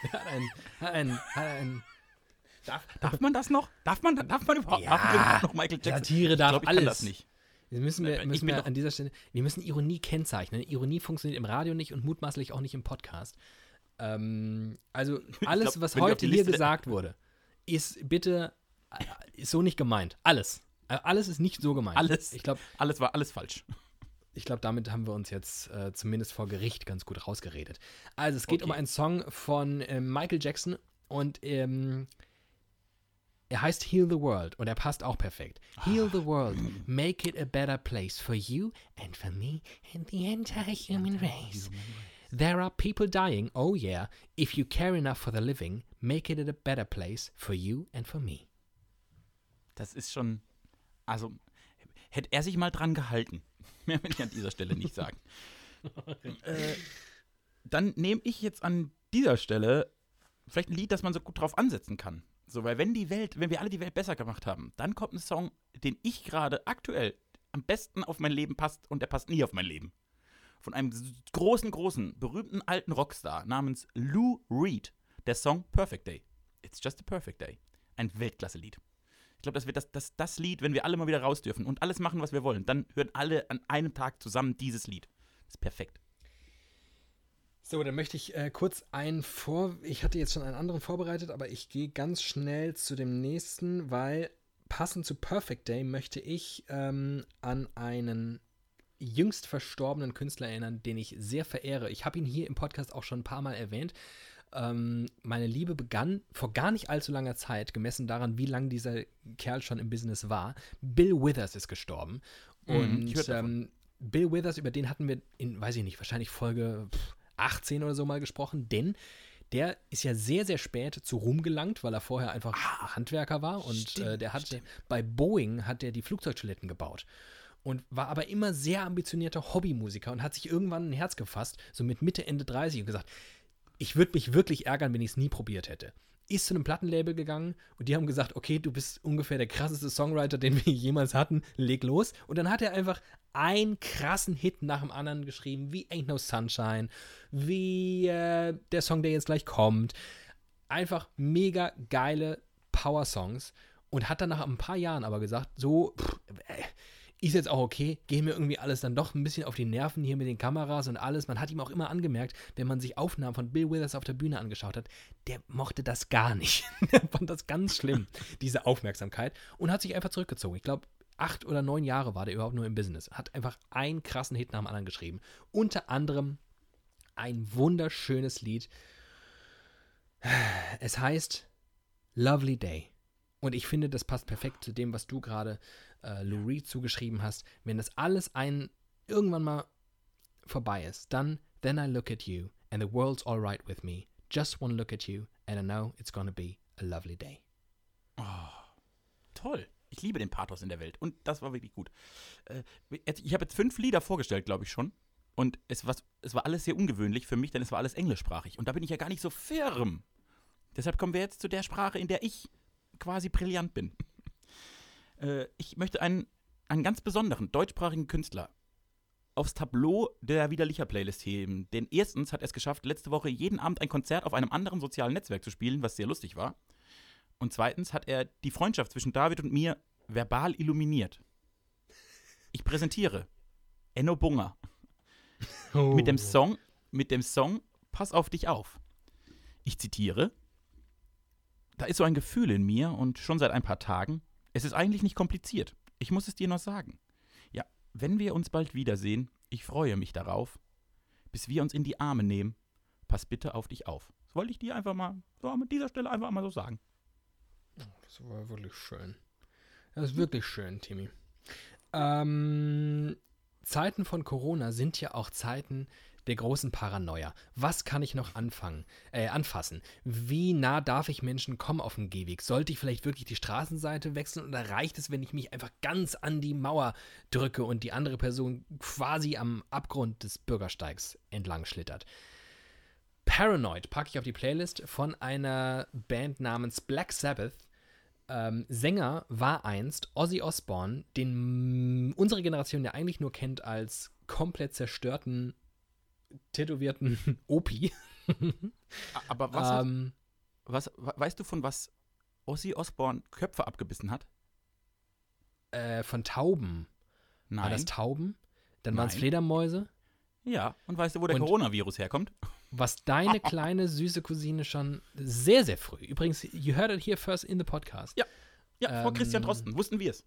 der hat ein, hat ein, hat ein Darf, darf man das noch? Darf man, darf man überhaupt, Ja, darf man überhaupt noch Michael Jackson? Satire ich darf glaub, ich alles. Kann das nicht. Das müssen wir, Ich müssen wir an dieser Stelle, wir müssen Ironie kennzeichnen. Ironie funktioniert im Radio nicht und mutmaßlich auch nicht im Podcast. Ähm, also *laughs* alles, glaub, was wir heute hier gesagt wurde, ist bitte, äh, ist so nicht gemeint. Alles. Äh, Alles ist nicht so gemeint. Alles. Ich glaube, Alles war alles falsch. ich glaub, damit haben wir uns jetzt äh, zumindest vor Gericht ganz gut rausgeredet. Also es geht um Okay. einen Song von ähm, Michael Jackson und ähm, er heißt Heal the World und er passt auch perfekt. Heal the world, make it a better place for you and for me and the entire human race. There are people dying, oh yeah. If you care enough for the living, make it a better place for you and for me. Das ist schon. Also, hätte er sich mal dran gehalten. *laughs* Mehr will ich an dieser Stelle nicht sagen. *laughs* äh, dann nehme ich jetzt an dieser Stelle vielleicht ein Lied, das man so gut drauf ansetzen kann. So, weil wenn die Welt, wenn wir alle die Welt besser gemacht haben, dann kommt ein Song, den ich gerade aktuell am besten auf mein Leben passt und der passt nie auf mein Leben. Von einem großen, großen, berühmten alten Rockstar namens Lou Reed. Der Song Perfect Day. It's just a perfect day. Ein Weltklasse-Lied. Ich glaube, das wird das, das, das Lied, wenn wir alle mal wieder raus dürfen und alles machen, was wir wollen, dann hören alle an einem Tag zusammen dieses Lied. Das ist perfekt. So, dann möchte ich äh, kurz einen vor. Ich hatte jetzt schon einen anderen vorbereitet, aber ich gehe ganz schnell zu dem nächsten, weil passend zu Perfect Day möchte ich ähm, an einen jüngst verstorbenen Künstler erinnern, den ich sehr verehre. Ich habe ihn hier im Podcast auch schon ein paar Mal erwähnt. Ähm, meine Liebe begann vor gar nicht allzu langer Zeit, gemessen daran, wie lange dieser Kerl schon im Business war. Bill Withers ist gestorben. Mhm, Und ähm, Bill Withers, über den hatten wir in, weiß ich nicht, wahrscheinlich Folge pff, 18 oder so mal gesprochen, denn der ist ja sehr, sehr spät zu Ruhm gelangt, weil er vorher einfach Handwerker war und stimmt, äh, der hat stimmt. bei Boeing hat er die Flugzeugtoiletten gebaut und war aber immer sehr ambitionierter Hobbymusiker und hat sich irgendwann ein Herz gefasst, so mit Mitte, Ende 30 und gesagt, ich würde mich wirklich ärgern, wenn ich es nie probiert hätte. Ist zu einem Plattenlabel gegangen und die haben gesagt, okay, du bist ungefähr der krasseste Songwriter, den wir *laughs* jemals hatten, leg los. Und dann hat er einfach einen krassen Hit nach dem anderen geschrieben, wie Ain't No Sunshine, wie äh, der Song, der jetzt gleich kommt. Einfach mega geile Power-Songs und hat dann nach ein paar Jahren aber gesagt, so, pff, äh, ist jetzt auch okay, gehen mir irgendwie alles dann doch ein bisschen auf die Nerven hier mit den Kameras und alles. Man hat ihm auch immer angemerkt, wenn man sich Aufnahmen von Bill Withers auf der Bühne angeschaut hat, der mochte das gar nicht. *laughs* der fand das ganz schlimm, diese Aufmerksamkeit und hat sich einfach zurückgezogen. Ich glaube, acht oder neun Jahre war der überhaupt nur im Business. Hat einfach einen krassen Hit nach dem anderen geschrieben. Unter anderem ein wunderschönes Lied. Es heißt Lovely Day. Und ich finde, das passt perfekt zu dem, was du gerade äh, Lou Reed zugeschrieben hast. Wenn das alles ein irgendwann mal vorbei ist, dann Then I look at you and the world's all right with me. Just one look at you and I know it's gonna be a lovely day. Toll. Ich liebe den Pathos in der Welt. Und das war wirklich gut. Äh, ich habe jetzt fünf Lieder vorgestellt, glaube ich schon. Und es, was, es war alles sehr ungewöhnlich für mich, denn es war alles englischsprachig. Und da bin ich ja gar nicht so firm. Deshalb kommen wir jetzt zu der Sprache, in der ich quasi brillant bin. Äh, ich möchte einen, einen ganz besonderen deutschsprachigen Künstler aufs Tableau der Widerlicher Playlist heben. Denn erstens hat er es geschafft, letzte Woche jeden Abend ein Konzert auf einem anderen sozialen Netzwerk zu spielen, was sehr lustig war. Und zweitens hat er die Freundschaft zwischen David und mir verbal illuminiert. Ich präsentiere Enno Bunger mit dem Song, mit dem Song Pass auf dich auf. Ich zitiere: Da ist so ein Gefühl in mir und schon seit ein paar Tagen. Es ist eigentlich nicht kompliziert. Ich muss es dir noch sagen. Ja, wenn wir uns bald wiedersehen, ich freue mich darauf. Bis wir uns in die Arme nehmen, pass bitte auf dich auf. Das wollte ich dir einfach mal so an dieser Stelle einfach mal so sagen. Das war wirklich schön. Das ist wirklich schön, Timmy. Ähm, Zeiten von Corona sind ja auch Zeiten der großen Paranoia. Was kann ich noch anfangen, äh, anfassen? Wie nah darf ich Menschen kommen auf dem Gehweg? Sollte ich vielleicht wirklich die Straßenseite wechseln oder reicht es, wenn ich mich einfach ganz an die Mauer drücke und die andere Person quasi am Abgrund des Bürgersteigs entlang schlittert? Paranoid packe ich auf die Playlist von einer Band namens Black Sabbath. Ähm, Sänger war einst Ozzy Osbourne, den unsere Generation ja eigentlich nur kennt als komplett zerstörten, tätowierten *laughs* Opi. Aber was, hat, ähm, was we- weißt du von was Ozzy Osbourne Köpfe abgebissen hat? äh, von Tauben. War Nein. das Tauben? Dann waren es. Fledermäuse. ja, und weißt du, wo der Und- Coronavirus herkommt? *laughs* Was deine kleine süße Cousine schon sehr, sehr früh. Übrigens, you heard it here first in the podcast. Ja. Ja, Frau Ähm, Christian Drosten, wussten wir es.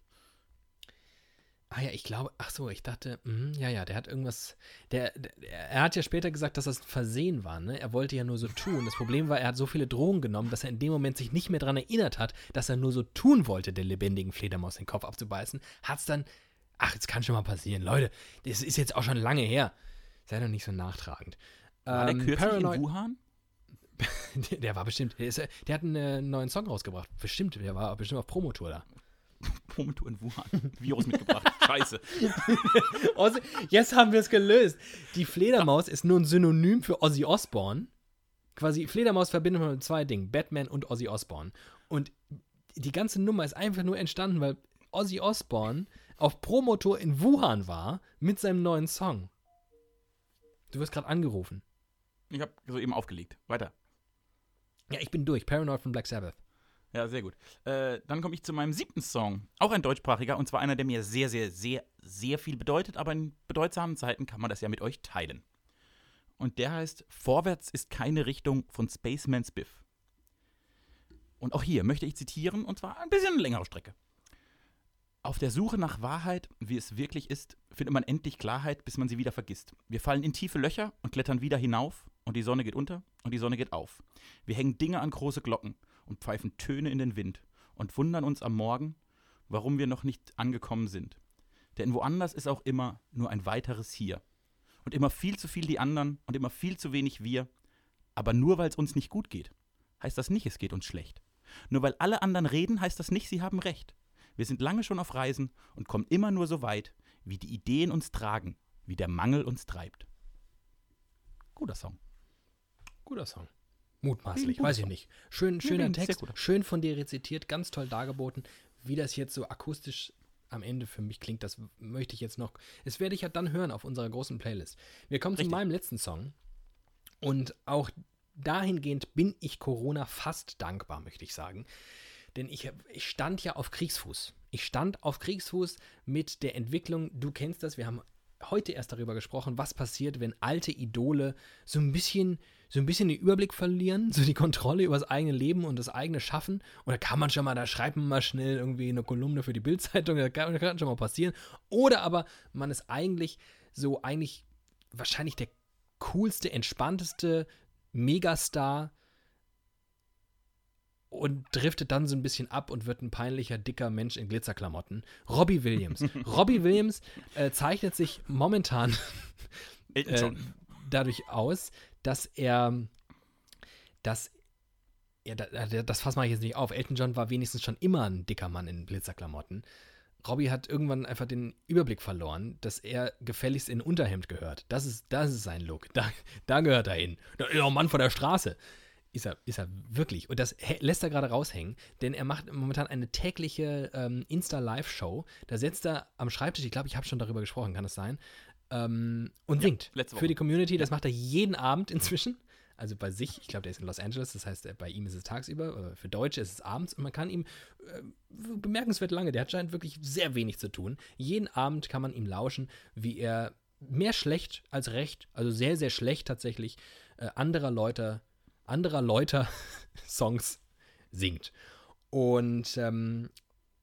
Ah ja, ich glaube, ach so, ich dachte, mhm, ja, ja, der hat irgendwas, der, der, er hat ja später gesagt, dass das ein Versehen war, ne? Er wollte ja nur so tun. Das Problem war, er hat so viele Drogen genommen, dass er in dem Moment sich nicht mehr daran erinnert hat, dass er nur so tun wollte, der lebendigen Fledermaus den Kopf abzubeißen. Hat's dann, ach, jetzt kann schon mal passieren, Leute, das ist jetzt auch schon lange her. Sei doch nicht so nachtragend. War der Ähm, kürzlich Paranoid- in Wuhan? der, *laughs* der war bestimmt, der, ist, der hat einen äh, neuen Song rausgebracht. Bestimmt, der war bestimmt auf Promotour da. *laughs* Promotour in Wuhan. Virus mitgebracht. Scheiße. *laughs* Ozzy, jetzt haben wir es gelöst. Die Fledermaus ist nur ein Synonym für Ozzy Osbourne. Quasi Fledermaus verbindet man mit zwei Dingen, Batman und Ozzy Osbourne. Und die ganze Nummer ist einfach nur entstanden, weil Ozzy Osbourne auf Promotour in Wuhan war mit seinem neuen Song. Du wirst gerade angerufen. Ich habe soeben aufgelegt. Weiter. Ja, ich bin durch. Paranoid von Black Sabbath. Ja, sehr gut. Äh, dann komme ich zu meinem siebten Song. Auch ein deutschsprachiger und zwar einer, der mir sehr, sehr, sehr, sehr viel bedeutet, aber in bedeutsamen Zeiten kann man das ja mit euch teilen. Und der heißt Vorwärts ist keine Richtung von Spaceman Spiff. Und auch hier möchte ich zitieren und zwar ein bisschen längere Strecke. Auf der Suche nach Wahrheit, wie es wirklich ist, findet man endlich Klarheit, bis man sie wieder vergisst. Wir fallen in tiefe Löcher und klettern wieder hinauf und die Sonne geht unter und die Sonne geht auf. Wir hängen Dinge an große Glocken und pfeifen Töne in den Wind und wundern uns am Morgen, warum wir noch nicht angekommen sind. Denn woanders ist auch immer nur ein weiteres Hier. Und immer viel zu viel die anderen und immer viel zu wenig wir. Aber nur weil es uns nicht gut geht, heißt das nicht, es geht uns schlecht. Nur weil alle anderen reden, heißt das nicht, sie haben recht. Wir sind lange schon auf Reisen und kommen immer nur so weit, wie die Ideen uns tragen, wie der Mangel uns treibt. Guter Song. Guter Song. Mutmaßlich, weiß ich nicht. Schön, schöner Text, schön von dir rezitiert, ganz toll dargeboten. Wie das jetzt so akustisch am Ende für mich klingt, das möchte ich jetzt noch. Das werde ich ja dann hören auf unserer großen Playlist. Wir kommen Richtig. zu meinem letzten Song. Und auch dahingehend bin ich Corona fast dankbar, möchte ich sagen. Denn ich, ich stand ja auf Kriegsfuß. Ich stand auf Kriegsfuß mit der Entwicklung, du kennst das, wir haben heute erst darüber gesprochen, was passiert, wenn alte Idole so ein bisschen, so ein bisschen den Überblick verlieren, *laughs* so die Kontrolle über das eigene Leben und das eigene Schaffen. Da kann man schon mal, da schreibt man mal schnell irgendwie eine Kolumne für die Bildzeitung, *laughs* da kann, kann schon mal passieren. Oder aber man ist eigentlich so eigentlich wahrscheinlich der coolste, entspannteste Megastar und driftet dann so ein bisschen ab und wird ein peinlicher, dicker Mensch in Glitzerklamotten. Robbie Williams. *laughs* Robbie Williams äh, zeichnet sich momentan *laughs* äh, dadurch aus, dass er, dass ja, da, da, das fass mache ich jetzt nicht auf. Elton John war wenigstens schon immer ein dicker Mann in Glitzerklamotten. Robbie hat irgendwann einfach den Überblick verloren, dass er gefälligst in Unterhemd gehört. Das ist, das ist sein Look. Da, da gehört er hin. Da ist ein Mann von der Straße. Ist er, ist er wirklich. Und das lässt er gerade raushängen, denn er macht momentan eine tägliche ähm, Insta-Live-Show. Da setzt er am Schreibtisch, ich glaube, ich habe schon darüber gesprochen, kann es sein, ähm, und singt letzte für die Community. Das macht er jeden Abend inzwischen. Also bei sich, ich glaube, der ist in Los Angeles, das heißt, bei ihm ist es tagsüber, für Deutsche ist es abends und man kann ihm äh, bemerkenswert lange, der hat scheint wirklich sehr wenig zu tun. Jeden Abend kann man ihm lauschen, wie er mehr schlecht als recht, also sehr, sehr schlecht tatsächlich, äh, anderer Leute, anderer Leute *laughs* Songs singt. Und ähm,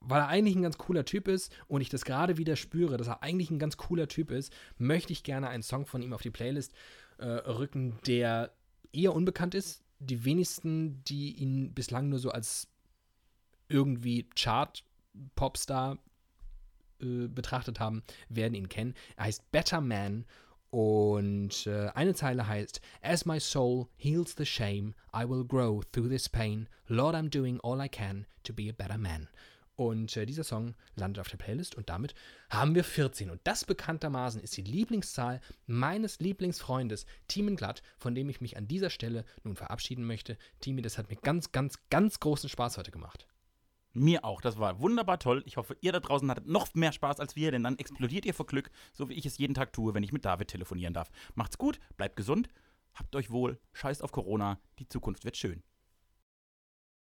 weil er eigentlich ein ganz cooler Typ ist und ich das gerade wieder spüre, dass er eigentlich ein ganz cooler Typ ist, möchte ich gerne einen Song von ihm auf die Playlist äh, rücken, der eher unbekannt ist. Die wenigsten, die ihn bislang nur so als irgendwie Chart-Popstar äh, betrachtet haben, werden ihn kennen. Er heißt Better Man und äh, eine Zeile heißt As my soul heals the shame, I will grow through this pain. Lord, I'm doing all I can to be a better man. Und äh, dieser Song landet auf der Playlist und damit haben wir 14. Und das bekanntermaßen ist die Lieblingszahl meines Lieblingsfreundes, Timen Glatt, von dem ich mich an dieser Stelle nun verabschieden möchte. Timi, das hat mir ganz, ganz, ganz großen Spaß heute gemacht. Mir auch. Das war wunderbar toll. Ich hoffe, ihr da draußen hattet noch mehr Spaß als wir, denn dann explodiert ihr vor Glück, so wie ich es jeden Tag tue, wenn ich mit David telefonieren darf. Macht's gut, bleibt gesund, habt euch wohl, scheißt auf Corona, die Zukunft wird schön.